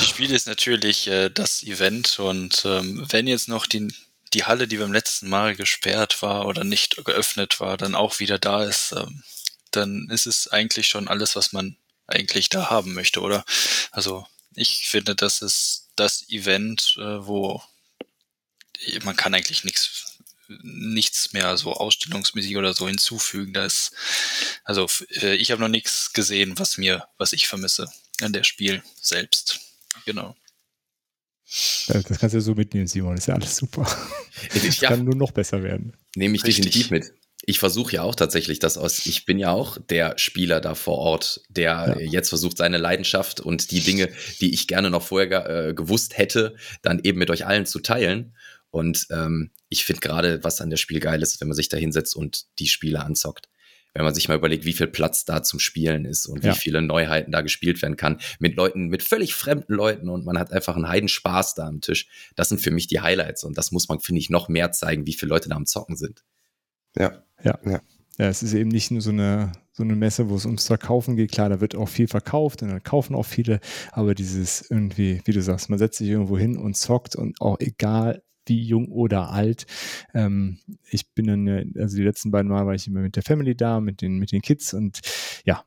die Spiele ist natürlich äh, das Event und ähm, wenn jetzt noch die, die Halle, die beim letzten Mal gesperrt war oder nicht geöffnet war, dann auch wieder da ist, ähm, dann ist es eigentlich schon alles, was man eigentlich da haben möchte, oder? Also ich finde, das ist das Event, äh, wo man kann eigentlich nichts nichts mehr so ausstellungsmäßig oder so hinzufügen. Da ist, also äh, ich habe noch nichts gesehen, was mir, was ich vermisse an der Spiel selbst. Genau. Das kannst du ja so mitnehmen, Simon. ist ja alles super. Das ja, kann nur noch besser werden. Nehme ich Richtig. definitiv mit. Ich versuche ja auch tatsächlich das aus. Ich bin ja auch der Spieler da vor Ort, der ja. jetzt versucht, seine Leidenschaft und die Dinge, die ich gerne noch vorher äh, gewusst hätte, dann eben mit euch allen zu teilen. Und ähm, ich finde gerade, was an der Spiel geil ist, wenn man sich da hinsetzt und die Spiele anzockt. Wenn man sich mal überlegt, wie viel Platz da zum Spielen ist und ja. wie viele Neuheiten da gespielt werden kann, mit Leuten, mit völlig fremden Leuten und man hat einfach einen Heidenspaß da am Tisch. Das sind für mich die Highlights und das muss man, finde ich, noch mehr zeigen, wie viele Leute da am Zocken sind. Ja, ja, ja. Ja, es ist eben nicht nur so eine, so eine Messe, wo es ums Verkaufen geht. Klar, da wird auch viel verkauft und dann kaufen auch viele, aber dieses irgendwie, wie du sagst, man setzt sich irgendwo hin und zockt und auch egal, wie jung oder alt. Ähm, ich bin dann, also die letzten beiden Mal war ich immer mit der Family da, mit den, mit den Kids und ja,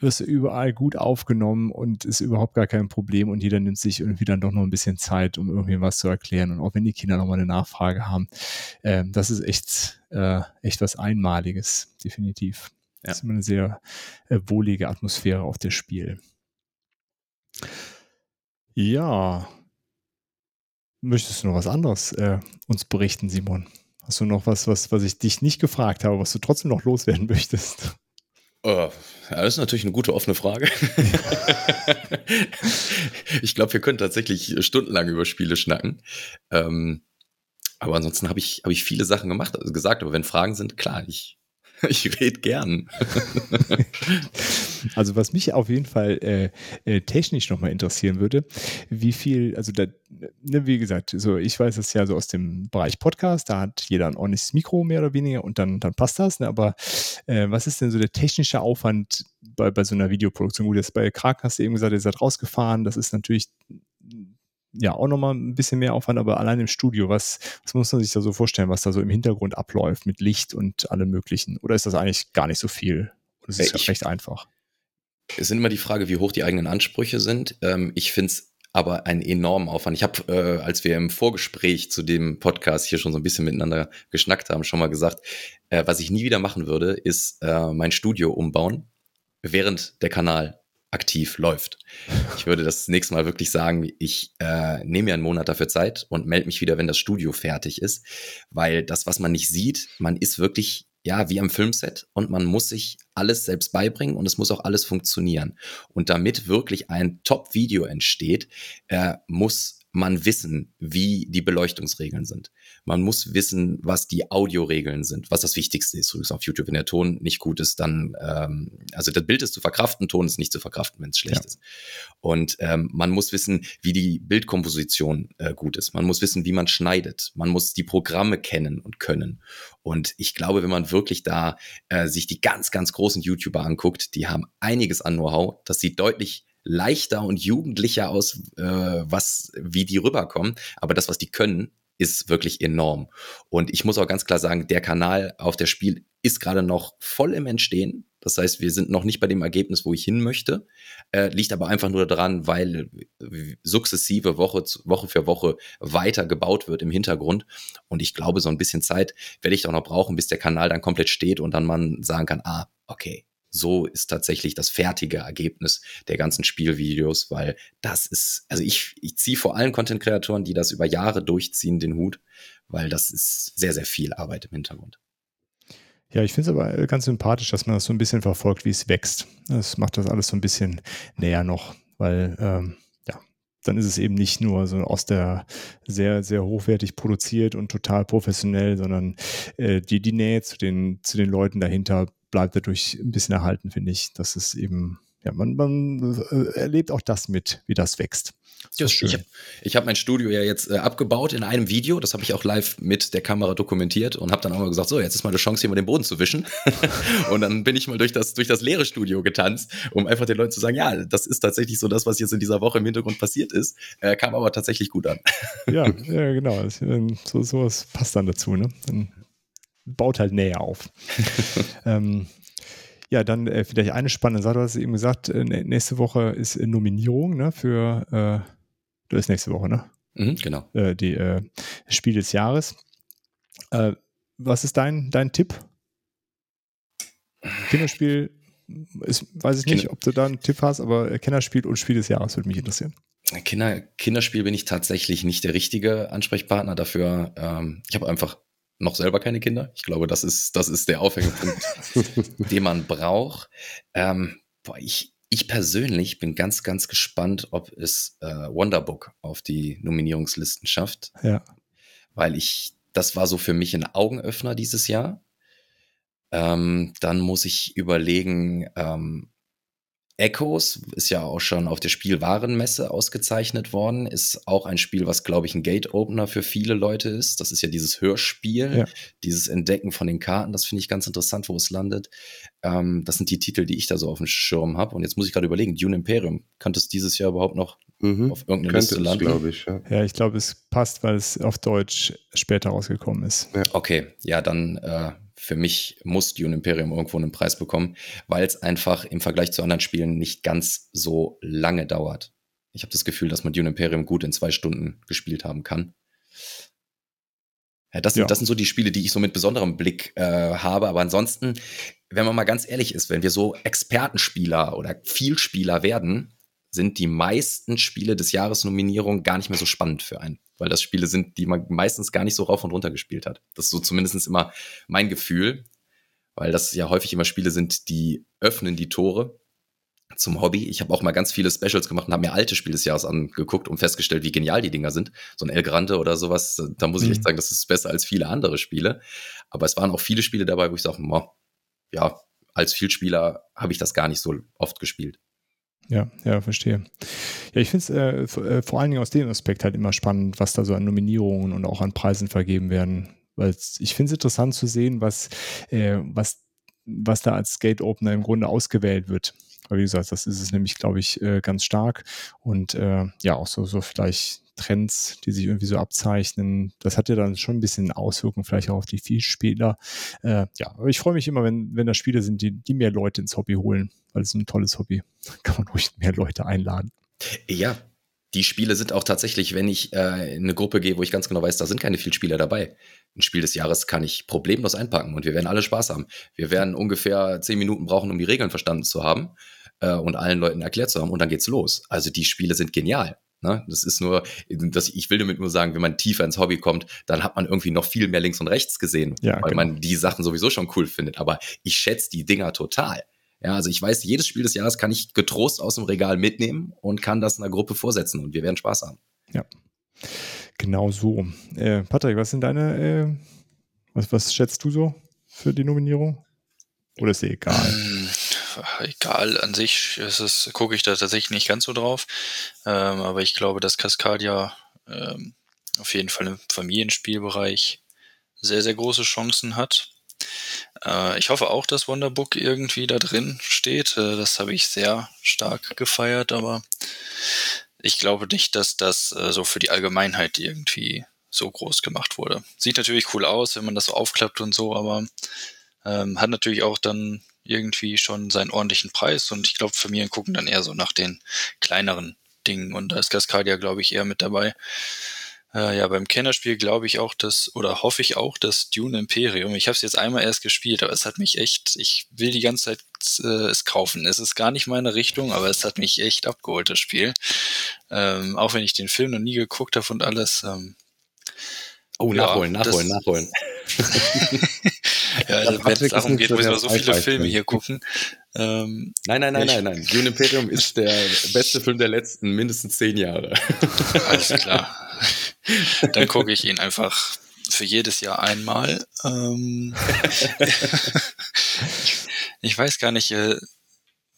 wirst du überall gut aufgenommen und ist überhaupt gar kein Problem und jeder nimmt sich irgendwie dann doch noch ein bisschen Zeit, um irgendwie was zu erklären und auch wenn die Kinder nochmal eine Nachfrage haben, äh, das ist echt, äh, echt was Einmaliges, definitiv. Ja. Das ist immer eine sehr äh, wohlige Atmosphäre auf das Spiel. Ja, Möchtest du noch was anderes äh, uns berichten, Simon? Hast du noch was, was, was ich dich nicht gefragt habe, was du trotzdem noch loswerden möchtest? Oh, ja, das ist natürlich eine gute offene Frage. ich glaube, wir können tatsächlich stundenlang über Spiele schnacken. Ähm, aber ansonsten habe ich, hab ich viele Sachen gemacht, also gesagt. Aber wenn Fragen sind, klar, ich Ich rede gern. also was mich auf jeden Fall äh, äh, technisch nochmal interessieren würde, wie viel, also da, ne, wie gesagt, so ich weiß es ja so aus dem Bereich Podcast, da hat jeder ein ordentliches Mikro mehr oder weniger und dann, dann passt das. Ne? Aber äh, was ist denn so der technische Aufwand bei, bei so einer Videoproduktion? Gut, jetzt bei Krak hast du eben gesagt, ihr seid rausgefahren, das ist natürlich ja auch nochmal ein bisschen mehr Aufwand, aber allein im Studio, was, was muss man sich da so vorstellen, was da so im Hintergrund abläuft mit Licht und allem Möglichen? Oder ist das eigentlich gar nicht so viel? Und es ist ja recht einfach. Es sind immer die Frage, wie hoch die eigenen Ansprüche sind. Ähm, ich finde es aber einen enormen Aufwand. Ich habe, äh, als wir im Vorgespräch zu dem Podcast hier schon so ein bisschen miteinander geschnackt haben, schon mal gesagt, äh, was ich nie wieder machen würde, ist äh, mein Studio umbauen, während der Kanal aktiv läuft. Ich würde das nächste Mal wirklich sagen, ich äh, nehme mir einen Monat dafür Zeit und melde mich wieder, wenn das Studio fertig ist, weil das, was man nicht sieht, man ist wirklich ja, wie am Filmset und man muss sich alles selbst beibringen und es muss auch alles funktionieren. Und damit wirklich ein Top-Video entsteht, äh, muss man wissen, wie die Beleuchtungsregeln sind. Man muss wissen, was die Audioregeln sind, was das Wichtigste ist. Übrigens auf YouTube, wenn der Ton nicht gut ist, dann, ähm, also das Bild ist zu verkraften, Ton ist nicht zu verkraften, wenn es schlecht ja. ist. Und ähm, man muss wissen, wie die Bildkomposition äh, gut ist. Man muss wissen, wie man schneidet. Man muss die Programme kennen und können. Und ich glaube, wenn man wirklich da äh, sich die ganz, ganz großen YouTuber anguckt, die haben einiges an Know-how. Das sieht deutlich leichter und jugendlicher aus, äh, was, wie die rüberkommen. Aber das, was die können, ist wirklich enorm. Und ich muss auch ganz klar sagen, der Kanal auf der Spiel ist gerade noch voll im Entstehen. Das heißt, wir sind noch nicht bei dem Ergebnis, wo ich hin möchte. Äh, liegt aber einfach nur daran, weil sukzessive Woche, Woche für Woche weiter gebaut wird im Hintergrund. Und ich glaube, so ein bisschen Zeit werde ich doch noch brauchen, bis der Kanal dann komplett steht und dann man sagen kann, ah, okay, so ist tatsächlich das fertige Ergebnis der ganzen Spielvideos, weil das ist, also ich, ich ziehe vor allen Content-Kreatoren, die das über Jahre durchziehen, den Hut, weil das ist sehr, sehr viel Arbeit im Hintergrund. Ja, ich finde es aber äh, ganz sympathisch, dass man das so ein bisschen verfolgt, wie es wächst. Das macht das alles so ein bisschen näher noch, weil ähm, ja, dann ist es eben nicht nur so aus der sehr, sehr hochwertig produziert und total professionell, sondern äh, die, die Nähe zu den, zu den Leuten dahinter bleibt dadurch ein bisschen erhalten, finde ich. Das ist eben, ja, man, man äh, erlebt auch das mit, wie das wächst. Das ist schön. Ich habe hab mein Studio ja jetzt äh, abgebaut in einem Video. Das habe ich auch live mit der Kamera dokumentiert und habe dann auch mal gesagt, so, jetzt ist mal eine Chance, hier mal den Boden zu wischen. und dann bin ich mal durch das, durch das leere Studio getanzt, um einfach den Leuten zu sagen, ja, das ist tatsächlich so das, was jetzt in dieser Woche im Hintergrund passiert ist. Äh, kam aber tatsächlich gut an. ja, ja, genau. So, sowas passt dann dazu. Ne? Dann baut halt näher auf. ähm, ja, dann äh, vielleicht eine spannende Sache. Du hast eben gesagt, äh, nächste Woche ist äh, Nominierung ne, für, äh, das ist nächste Woche, ne? Mhm, genau. Äh, die äh, Spiel des Jahres. Äh, was ist dein, dein Tipp? Kinderspiel, ist, weiß ich nicht, ob du da einen Tipp hast, aber Kinderspiel und Spiel des Jahres würde mich interessieren. Kinder, Kinderspiel bin ich tatsächlich nicht der richtige Ansprechpartner dafür. Ähm, ich habe einfach noch selber keine Kinder. Ich glaube, das ist, das ist der Aufhängepunkt, den man braucht. Ähm, boah, ich, ich persönlich bin ganz, ganz gespannt, ob es äh, Wonderbook auf die Nominierungslisten schafft. Ja. Weil ich, das war so für mich ein Augenöffner dieses Jahr. Ähm, dann muss ich überlegen, ähm, Echoes ist ja auch schon auf der Spielwarenmesse ausgezeichnet worden. Ist auch ein Spiel, was, glaube ich, ein Gate-Opener für viele Leute ist. Das ist ja dieses Hörspiel, ja. dieses Entdecken von den Karten. Das finde ich ganz interessant, wo es landet. Ähm, das sind die Titel, die ich da so auf dem Schirm habe. Und jetzt muss ich gerade überlegen, Dune Imperium, könnte es dieses Jahr überhaupt noch mhm. auf irgendeiner Liste landen? glaube ich. Ja, ja ich glaube, es passt, weil es auf Deutsch später rausgekommen ist. Ja. Okay, ja, dann äh, für mich muss Dune Imperium irgendwo einen Preis bekommen, weil es einfach im Vergleich zu anderen Spielen nicht ganz so lange dauert. Ich habe das Gefühl, dass man Dune Imperium gut in zwei Stunden gespielt haben kann. Ja, das, sind, ja. das sind so die Spiele, die ich so mit besonderem Blick äh, habe. Aber ansonsten, wenn man mal ganz ehrlich ist, wenn wir so Expertenspieler oder Vielspieler werden, sind die meisten Spiele des Jahresnominierung gar nicht mehr so spannend für einen, weil das Spiele sind, die man meistens gar nicht so rauf und runter gespielt hat. Das ist so zumindest immer mein Gefühl, weil das ja häufig immer Spiele sind, die öffnen die Tore zum Hobby. Ich habe auch mal ganz viele Specials gemacht und habe mir alte Spiele des Jahres angeguckt und festgestellt, wie genial die Dinger sind. So ein El Grande oder sowas, da muss ich echt mhm. sagen, das ist besser als viele andere Spiele. Aber es waren auch viele Spiele dabei, wo ich sage, ja, als Vielspieler habe ich das gar nicht so oft gespielt. Ja, ja, verstehe. Ja, ich finde es äh, äh, vor allen Dingen aus dem Aspekt halt immer spannend, was da so an Nominierungen und auch an Preisen vergeben werden. Weil ich finde es interessant zu sehen, was, äh, was, was da als Gate Opener im Grunde ausgewählt wird. Aber wie gesagt, das ist es nämlich, glaube ich, äh, ganz stark. Und äh, ja, auch so, so vielleicht Trends, die sich irgendwie so abzeichnen. Das hat ja dann schon ein bisschen Auswirkungen vielleicht auch auf die Vielspieler. Äh, ja, aber ich freue mich immer, wenn, wenn da Spiele sind, die, die mehr Leute ins Hobby holen, weil es ein tolles Hobby. Kann man ruhig mehr Leute einladen. Ja, die Spiele sind auch tatsächlich, wenn ich äh, in eine Gruppe gehe, wo ich ganz genau weiß, da sind keine Vielspieler dabei. Ein Spiel des Jahres kann ich problemlos einpacken und wir werden alle Spaß haben. Wir werden ungefähr zehn Minuten brauchen, um die Regeln verstanden zu haben äh, und allen Leuten erklärt zu haben und dann geht's los. Also die Spiele sind genial. Ne? Das ist nur, das, ich will damit nur sagen, wenn man tiefer ins Hobby kommt, dann hat man irgendwie noch viel mehr links und rechts gesehen, ja, weil genau. man die Sachen sowieso schon cool findet. Aber ich schätze die Dinger total. Ja, also ich weiß, jedes Spiel des Jahres kann ich getrost aus dem Regal mitnehmen und kann das einer Gruppe vorsetzen und wir werden Spaß haben. Ja, genau so. Äh, Patrick, was sind deine, äh, was, was schätzt du so für die Nominierung? Oder ist dir egal? Egal, an sich ist es, gucke ich da tatsächlich nicht ganz so drauf. Ähm, aber ich glaube, dass Cascadia ähm, auf jeden Fall im Familienspielbereich sehr, sehr große Chancen hat. Äh, ich hoffe auch, dass Wonderbook irgendwie da drin steht. Äh, das habe ich sehr stark gefeiert, aber ich glaube nicht, dass das äh, so für die Allgemeinheit irgendwie so groß gemacht wurde. Sieht natürlich cool aus, wenn man das so aufklappt und so, aber ähm, hat natürlich auch dann irgendwie schon seinen ordentlichen Preis und ich glaube, Familien gucken dann eher so nach den kleineren Dingen und da ist Cascadia, glaube ich, eher mit dabei. Äh, ja, beim Kennerspiel glaube ich auch, dass, oder hoffe ich auch, dass Dune Imperium, ich habe es jetzt einmal erst gespielt, aber es hat mich echt, ich will die ganze Zeit äh, es kaufen. Es ist gar nicht meine Richtung, aber es hat mich echt abgeholt, das Spiel. Ähm, auch wenn ich den Film noch nie geguckt habe und alles. Ähm, oh, nachholen, ja, nachholen, nachholen. ja, also wenn es darum geht, müssen wir so viele Filme hier gucken. Ähm, nein, nein, nein, nein, nein. Dune Imperium ist der beste Film der letzten mindestens zehn Jahre. Alles klar. Dann gucke ich ihn einfach für jedes Jahr einmal. Ähm, ich weiß gar nicht, äh,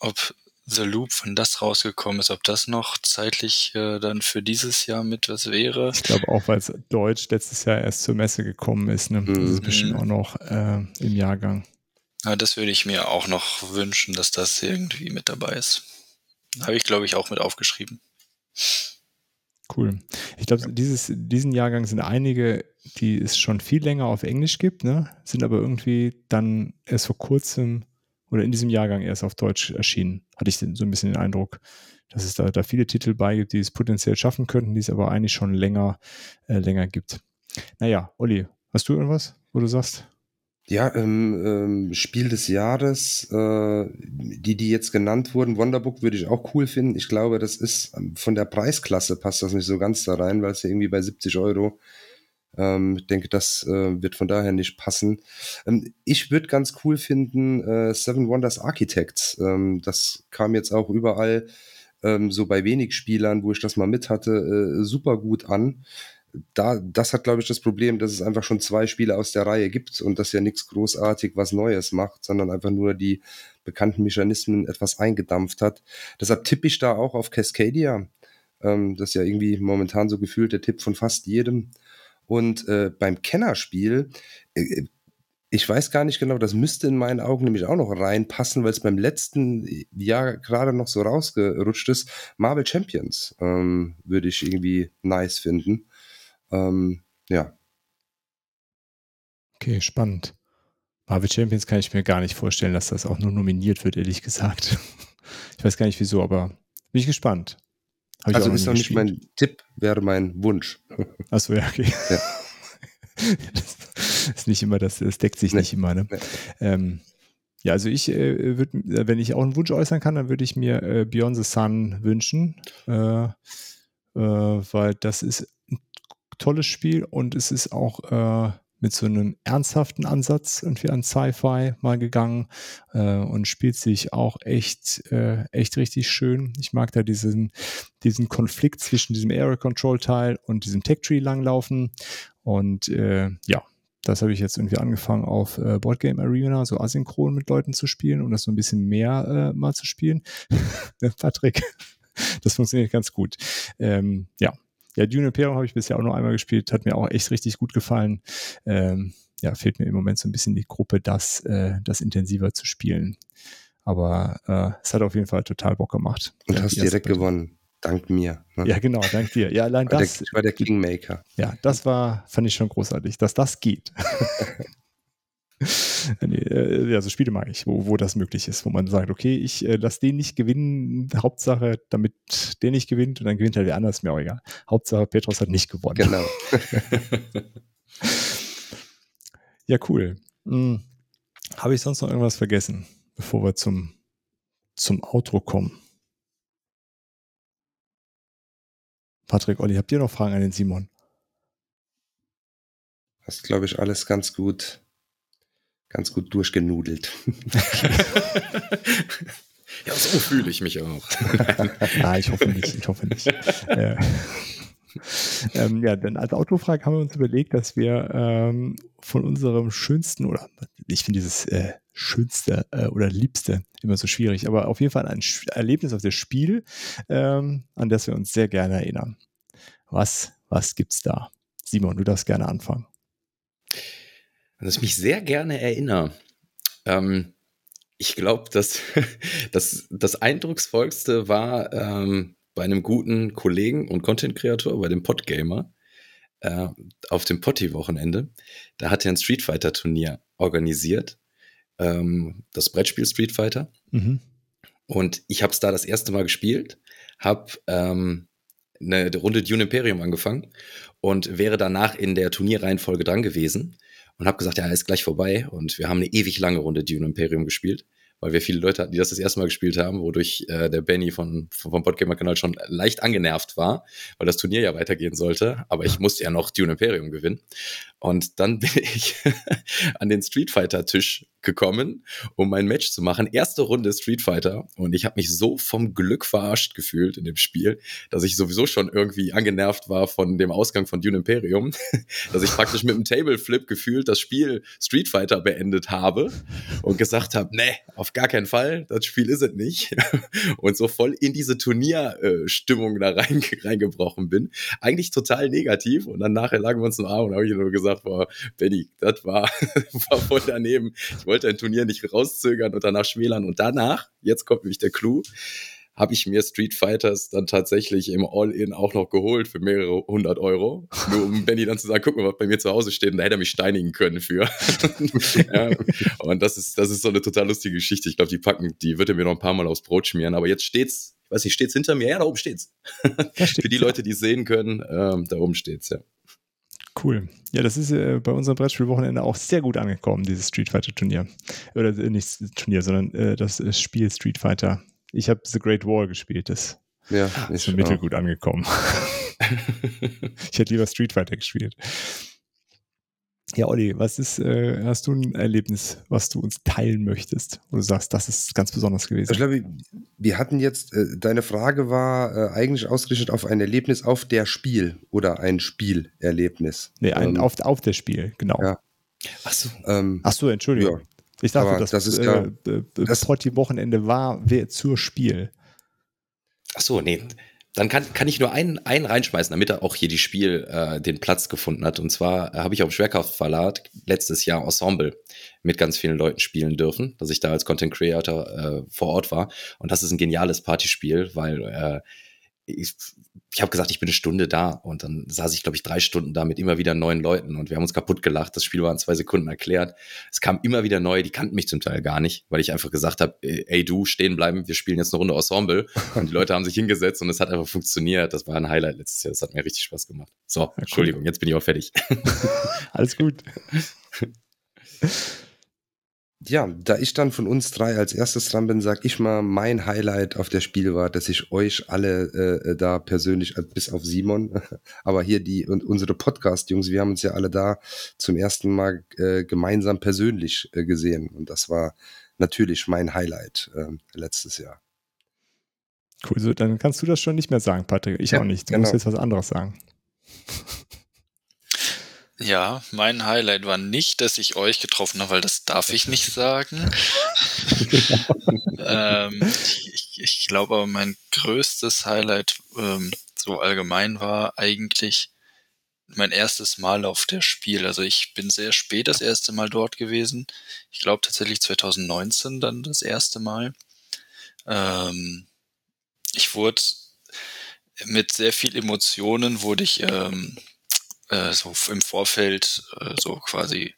ob The Loop, wenn das rausgekommen ist, ob das noch zeitlich äh, dann für dieses Jahr mit was wäre. Ich glaube auch, weil es Deutsch letztes Jahr erst zur Messe gekommen ist. Ne? Das ist bestimmt mhm. auch noch äh, im Jahrgang. Ja, das würde ich mir auch noch wünschen, dass das irgendwie mit dabei ist. Habe ich, glaube ich, auch mit aufgeschrieben. Cool. Ich glaube, dieses, diesen Jahrgang sind einige, die es schon viel länger auf Englisch gibt, ne? sind aber irgendwie dann erst vor kurzem oder in diesem Jahrgang erst auf Deutsch erschienen. Hatte ich so ein bisschen den Eindruck, dass es da, da viele Titel bei gibt, die es potenziell schaffen könnten, die es aber eigentlich schon länger, äh, länger gibt. Naja, Olli, hast du irgendwas, wo du sagst? Ja, ähm, ähm, Spiel des Jahres, äh, die, die jetzt genannt wurden, Wonderbook würde ich auch cool finden. Ich glaube, das ist ähm, von der Preisklasse passt das nicht so ganz da rein, weil es ja irgendwie bei 70 Euro. Ähm, ich denke, das äh, wird von daher nicht passen. Ähm, ich würde ganz cool finden äh, Seven Wonders Architects. Ähm, das kam jetzt auch überall ähm, so bei wenig Spielern, wo ich das mal mit hatte, äh, super gut an da, das hat, glaube ich, das Problem, dass es einfach schon zwei Spiele aus der Reihe gibt und das ja nichts großartig was Neues macht, sondern einfach nur die bekannten Mechanismen etwas eingedampft hat. Deshalb tippe ich da auch auf Cascadia. Ähm, das ist ja irgendwie momentan so gefühlt der Tipp von fast jedem. Und äh, beim Kennerspiel, äh, ich weiß gar nicht genau, das müsste in meinen Augen nämlich auch noch reinpassen, weil es beim letzten Jahr gerade noch so rausgerutscht ist. Marvel Champions ähm, würde ich irgendwie nice finden. Ähm, ja. Okay, spannend. Marvel Champions kann ich mir gar nicht vorstellen, dass das auch nur nominiert wird, ehrlich gesagt. Ich weiß gar nicht wieso, aber bin ich gespannt. Hab also ist noch nicht mein Tipp, wäre mein Wunsch. Achso, ja, okay. Ja. Das ist nicht immer, das, das deckt sich nee. nicht immer. Ne? Nee. Ähm, ja, also ich äh, würde, wenn ich auch einen Wunsch äußern kann, dann würde ich mir äh, Beyond the Sun wünschen, äh, äh weil das ist tolles Spiel und es ist auch äh, mit so einem ernsthaften Ansatz irgendwie an Sci-Fi mal gegangen äh, und spielt sich auch echt, äh, echt richtig schön. Ich mag da diesen, diesen Konflikt zwischen diesem Area Control Teil und diesem Tech Tree langlaufen. Und äh, ja, das habe ich jetzt irgendwie angefangen auf äh, Boardgame Arena, so asynchron mit Leuten zu spielen und das so ein bisschen mehr äh, mal zu spielen. Patrick, das funktioniert ganz gut. Ähm, ja, ja, Dune Imperium habe ich bisher auch noch einmal gespielt, hat mir auch echt richtig gut gefallen. Ähm, ja, fehlt mir im Moment so ein bisschen die Gruppe, das, äh, das intensiver zu spielen. Aber äh, es hat auf jeden Fall total Bock gemacht. Und hast direkt gewonnen. Dank mir. Ne? Ja, genau, dank dir. Ja, allein das. Der, ich war der Kingmaker. Ja, das war, fand ich schon großartig, dass das geht. nee, äh, ja, so Spiele mag ich, wo, wo das möglich ist, wo man sagt, okay, ich äh, lasse den nicht gewinnen, Hauptsache, damit der nicht gewinnt und dann gewinnt halt der andere, ist mir auch egal. Hauptsache, Petros hat nicht gewonnen. Genau. ja, cool. Hm. Habe ich sonst noch irgendwas vergessen, bevor wir zum, zum Outro kommen? Patrick, Olli, habt ihr noch Fragen an den Simon? Hast, glaube ich, alles ganz gut ganz gut durchgenudelt. ja, so fühle ich mich auch. Nein, ich hoffe nicht. Ich hoffe nicht. äh, ähm, ja, denn als Autofrage haben wir uns überlegt, dass wir ähm, von unserem schönsten oder ich finde dieses äh, schönste äh, oder liebste immer so schwierig, aber auf jeden Fall ein Sch Erlebnis auf das Spiel, ähm, an das wir uns sehr gerne erinnern. Was, was gibt's da? Simon, du darfst gerne anfangen an das ich mich sehr gerne erinnere. Ähm, ich glaube, dass das, das Eindrucksvollste war ähm, bei einem guten Kollegen und Content-Kreator, bei dem Podgamer, äh, auf dem Potti-Wochenende. Da hat er ein Street Fighter-Turnier organisiert ähm, das Brettspiel Street Fighter. Mhm. Und ich habe es da das erste Mal gespielt, habe ähm, eine Runde Dune Imperium angefangen und wäre danach in der Turnierreihenfolge dran gewesen und habe gesagt, ja, ist gleich vorbei. Und wir haben eine ewig lange Runde Dune Imperium gespielt weil wir viele Leute hatten, die das das erste Mal gespielt haben, wodurch äh, der Benny von, vom Podgamer-Kanal schon leicht angenervt war, weil das Turnier ja weitergehen sollte. Aber ich musste ja noch Dune Imperium gewinnen. Und dann bin ich an den Street Fighter-Tisch gekommen, um mein Match zu machen. Erste Runde Street Fighter. Und ich habe mich so vom Glück verarscht gefühlt in dem Spiel, dass ich sowieso schon irgendwie angenervt war von dem Ausgang von Dune Imperium, dass ich praktisch mit einem Table Flip gefühlt das Spiel Street Fighter beendet habe und gesagt habe, nee, auf gar keinen Fall, das Spiel ist es nicht. und so voll in diese Turnierstimmung da rein, reingebrochen bin. Eigentlich total negativ. Und dann nachher lagen wir uns im Arm und habe ich nur gesagt, boah, Benny, das war, war voll daneben. Ich wollte ein Turnier nicht rauszögern und danach schmälern. Und danach, jetzt kommt nämlich der Clou, habe ich mir Street Fighters dann tatsächlich im All-In auch noch geholt für mehrere hundert Euro. Nur um Benny dann zu sagen, guck mal, was bei mir zu Hause steht. Und da hätte er mich steinigen können für. ja. Und das ist, das ist so eine total lustige Geschichte. Ich glaube, die packen, die wird er mir noch ein paar Mal aufs Brot schmieren. Aber jetzt steht's, ich weiß nicht, steht's hinter mir? Ja, da oben steht's. für die Leute, die es sehen können, ähm, da oben steht's, ja. Cool. Ja, das ist äh, bei unserem Brettspielwochenende auch sehr gut angekommen, dieses Street Fighter Turnier. Oder äh, nicht Turnier, sondern äh, das äh, Spiel Street Fighter. Ich habe The Great Wall gespielt. Das ja, ist schon mittelgut angekommen. ich hätte lieber Street Fighter gespielt. Ja, Olli, was ist, äh, hast du ein Erlebnis, was du uns teilen möchtest, wo du sagst, das ist ganz besonders gewesen? Ich glaube, wir hatten jetzt, äh, deine Frage war äh, eigentlich ausgerichtet auf ein Erlebnis auf der Spiel oder ein Spielerlebnis. Nee, ein, ähm, auf, auf der Spiel, genau. Ja. Ach so, ähm, Ach so Entschuldigung. Ich dachte, das, das ist äh, das Potti-Wochenende war zur Spiel. Ach so, nee. Dann kann, kann ich nur einen, einen reinschmeißen, damit er auch hier die Spiel äh, den Platz gefunden hat. Und zwar äh, habe ich auf dem Schwerkraftverlag letztes Jahr Ensemble mit ganz vielen Leuten spielen dürfen, dass ich da als Content Creator äh, vor Ort war. Und das ist ein geniales Partyspiel, weil äh, ich, ich habe gesagt, ich bin eine Stunde da und dann saß ich, glaube ich, drei Stunden da mit immer wieder neuen Leuten und wir haben uns kaputt gelacht. Das Spiel war in zwei Sekunden erklärt. Es kam immer wieder neue, die kannten mich zum Teil gar nicht, weil ich einfach gesagt habe, ey du, stehen bleiben, wir spielen jetzt eine Runde Ensemble und die Leute haben sich hingesetzt und es hat einfach funktioniert. Das war ein Highlight letztes Jahr. Das hat mir richtig Spaß gemacht. So, ja, Entschuldigung, jetzt bin ich auch fertig. Alles gut. Ja, da ich dann von uns drei als erstes dran bin, sag ich mal, mein Highlight auf der Spiel war, dass ich euch alle äh, da persönlich, äh, bis auf Simon, aber hier die und unsere Podcast-Jungs, wir haben uns ja alle da zum ersten Mal äh, gemeinsam persönlich äh, gesehen. Und das war natürlich mein Highlight äh, letztes Jahr. Cool, so, dann kannst du das schon nicht mehr sagen, Patrick. Ich ja, auch nicht. Du genau. musst jetzt was anderes sagen. Ja, mein Highlight war nicht, dass ich euch getroffen habe, weil das darf ich nicht sagen. ähm, ich, ich glaube aber mein größtes Highlight ähm, so allgemein war eigentlich mein erstes Mal auf der Spiel. Also ich bin sehr spät das erste Mal dort gewesen. Ich glaube tatsächlich 2019 dann das erste Mal. Ähm, ich wurde mit sehr viel Emotionen wurde ich ähm, äh, so im Vorfeld äh, so quasi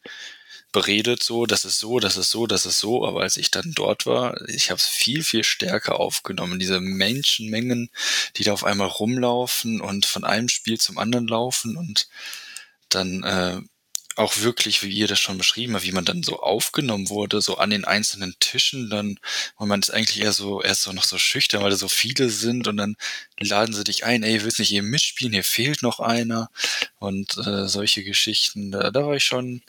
beredet, so, das ist so, das ist so, das ist so, aber als ich dann dort war, ich habe es viel, viel stärker aufgenommen. Diese Menschenmengen, die da auf einmal rumlaufen und von einem Spiel zum anderen laufen und dann äh, auch wirklich, wie ihr das schon beschrieben habt, wie man dann so aufgenommen wurde, so an den einzelnen Tischen, dann, und man ist eigentlich eher so, erst so noch so schüchtern, weil da so viele sind und dann laden sie dich ein, ey, willst nicht hier mitspielen, hier fehlt noch einer und äh, solche Geschichten, da, da war ich schon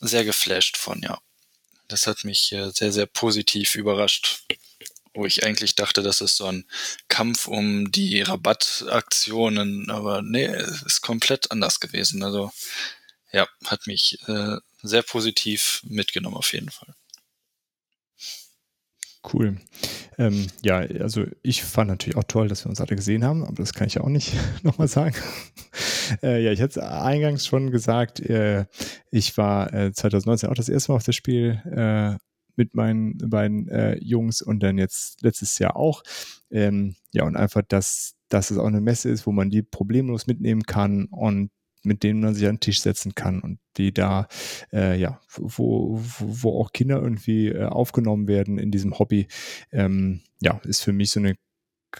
sehr geflasht von, ja. Das hat mich äh, sehr, sehr positiv überrascht wo ich eigentlich dachte, das ist so ein Kampf um die Rabattaktionen, aber nee, es ist komplett anders gewesen. Also ja, hat mich äh, sehr positiv mitgenommen auf jeden Fall. Cool. Ähm, ja, also ich fand natürlich auch toll, dass wir uns alle gesehen haben, aber das kann ich auch nicht nochmal sagen. äh, ja, ich hatte es eingangs schon gesagt, äh, ich war äh, 2019 auch das erste Mal auf das Spiel äh, mit meinen beiden äh, Jungs und dann jetzt letztes Jahr auch. Ähm, ja, und einfach, dass, dass es auch eine Messe ist, wo man die problemlos mitnehmen kann und mit denen man sich an den Tisch setzen kann und die da, äh, ja, wo, wo auch Kinder irgendwie äh, aufgenommen werden in diesem Hobby, ähm, ja, ist für mich so eine,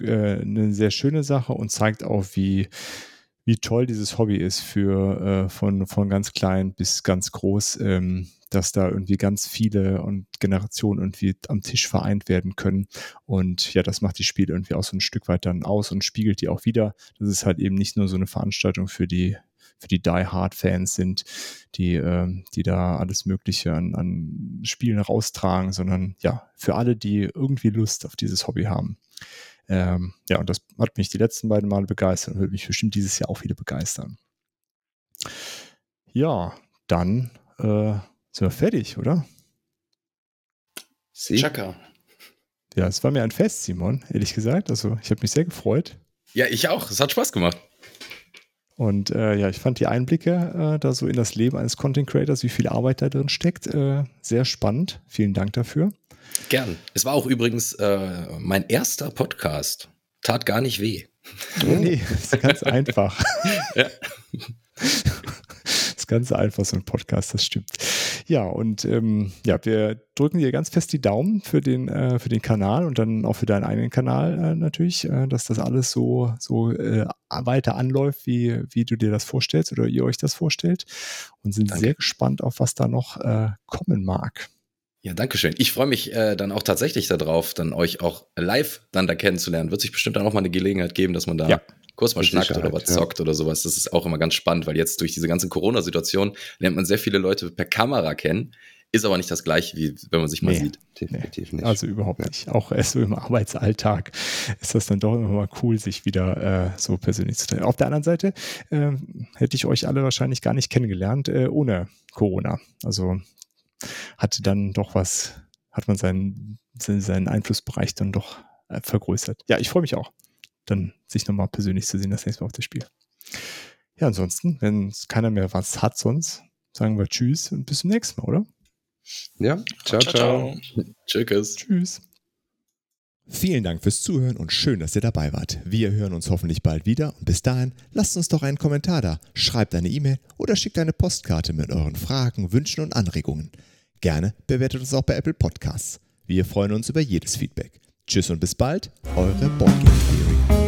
äh, eine sehr schöne Sache und zeigt auch, wie, wie toll dieses Hobby ist für äh, von, von ganz klein bis ganz groß, ähm, dass da irgendwie ganz viele und Generationen irgendwie am Tisch vereint werden können. Und ja, das macht die Spiele irgendwie auch so ein Stück weit dann aus und spiegelt die auch wieder. Das ist halt eben nicht nur so eine Veranstaltung für die für die Die Hard Fans sind, die, äh, die da alles Mögliche an, an Spielen raustragen, sondern ja, für alle, die irgendwie Lust auf dieses Hobby haben. Ähm, ja, und das hat mich die letzten beiden Male begeistert und wird mich bestimmt dieses Jahr auch wieder begeistern. Ja, dann äh, sind wir fertig, oder? Sie? Chaka. Ja, es war mir ein Fest, Simon, ehrlich gesagt. Also, ich habe mich sehr gefreut. Ja, ich auch. Es hat Spaß gemacht. Und äh, ja, ich fand die Einblicke äh, da so in das Leben eines Content Creators, wie viel Arbeit da drin steckt, äh, sehr spannend. Vielen Dank dafür. Gern. Es war auch übrigens äh, mein erster Podcast. Tat gar nicht weh. Nee, nee ist ganz einfach. ja. ist ganz einfach, so ein Podcast, das stimmt. Ja, und ähm, ja, wir drücken dir ganz fest die Daumen für den, äh, für den Kanal und dann auch für deinen eigenen Kanal äh, natürlich, äh, dass das alles so, so äh, weiter anläuft, wie, wie du dir das vorstellst oder ihr euch das vorstellt. Und sind Danke. sehr gespannt auf, was da noch äh, kommen mag. Ja, danke schön. Ich freue mich äh, dann auch tatsächlich darauf, dann euch auch live dann da kennenzulernen. Wird sich bestimmt dann auch mal eine Gelegenheit geben, dass man da ja kurz mal schnackt oder was ja. zockt oder sowas. Das ist auch immer ganz spannend, weil jetzt durch diese ganze Corona-Situation lernt man sehr viele Leute per Kamera kennen. Ist aber nicht das gleiche, wie wenn man sich mal nee, sieht. Definitiv nicht. Also überhaupt nicht. Auch erst so im Arbeitsalltag ist das dann doch immer mal cool, sich wieder äh, so persönlich zu treffen. Auf der anderen Seite äh, hätte ich euch alle wahrscheinlich gar nicht kennengelernt äh, ohne Corona. Also hatte dann doch was, hat man seinen, seinen Einflussbereich dann doch äh, vergrößert. Ja, ich freue mich auch dann sich nochmal persönlich zu sehen, das nächste Mal auf das Spiel. Ja, ansonsten, wenn keiner mehr was hat sonst, sagen wir Tschüss und bis zum nächsten Mal, oder? Ja, ciao, ciao. ciao. Tschüss. Tschüss. Vielen Dank fürs Zuhören und schön, dass ihr dabei wart. Wir hören uns hoffentlich bald wieder und bis dahin lasst uns doch einen Kommentar da, schreibt eine E-Mail oder schickt eine Postkarte mit euren Fragen, Wünschen und Anregungen. Gerne bewertet uns auch bei Apple Podcasts. Wir freuen uns über jedes Feedback. Tschüss und bis bald, eure Boardgame Theory.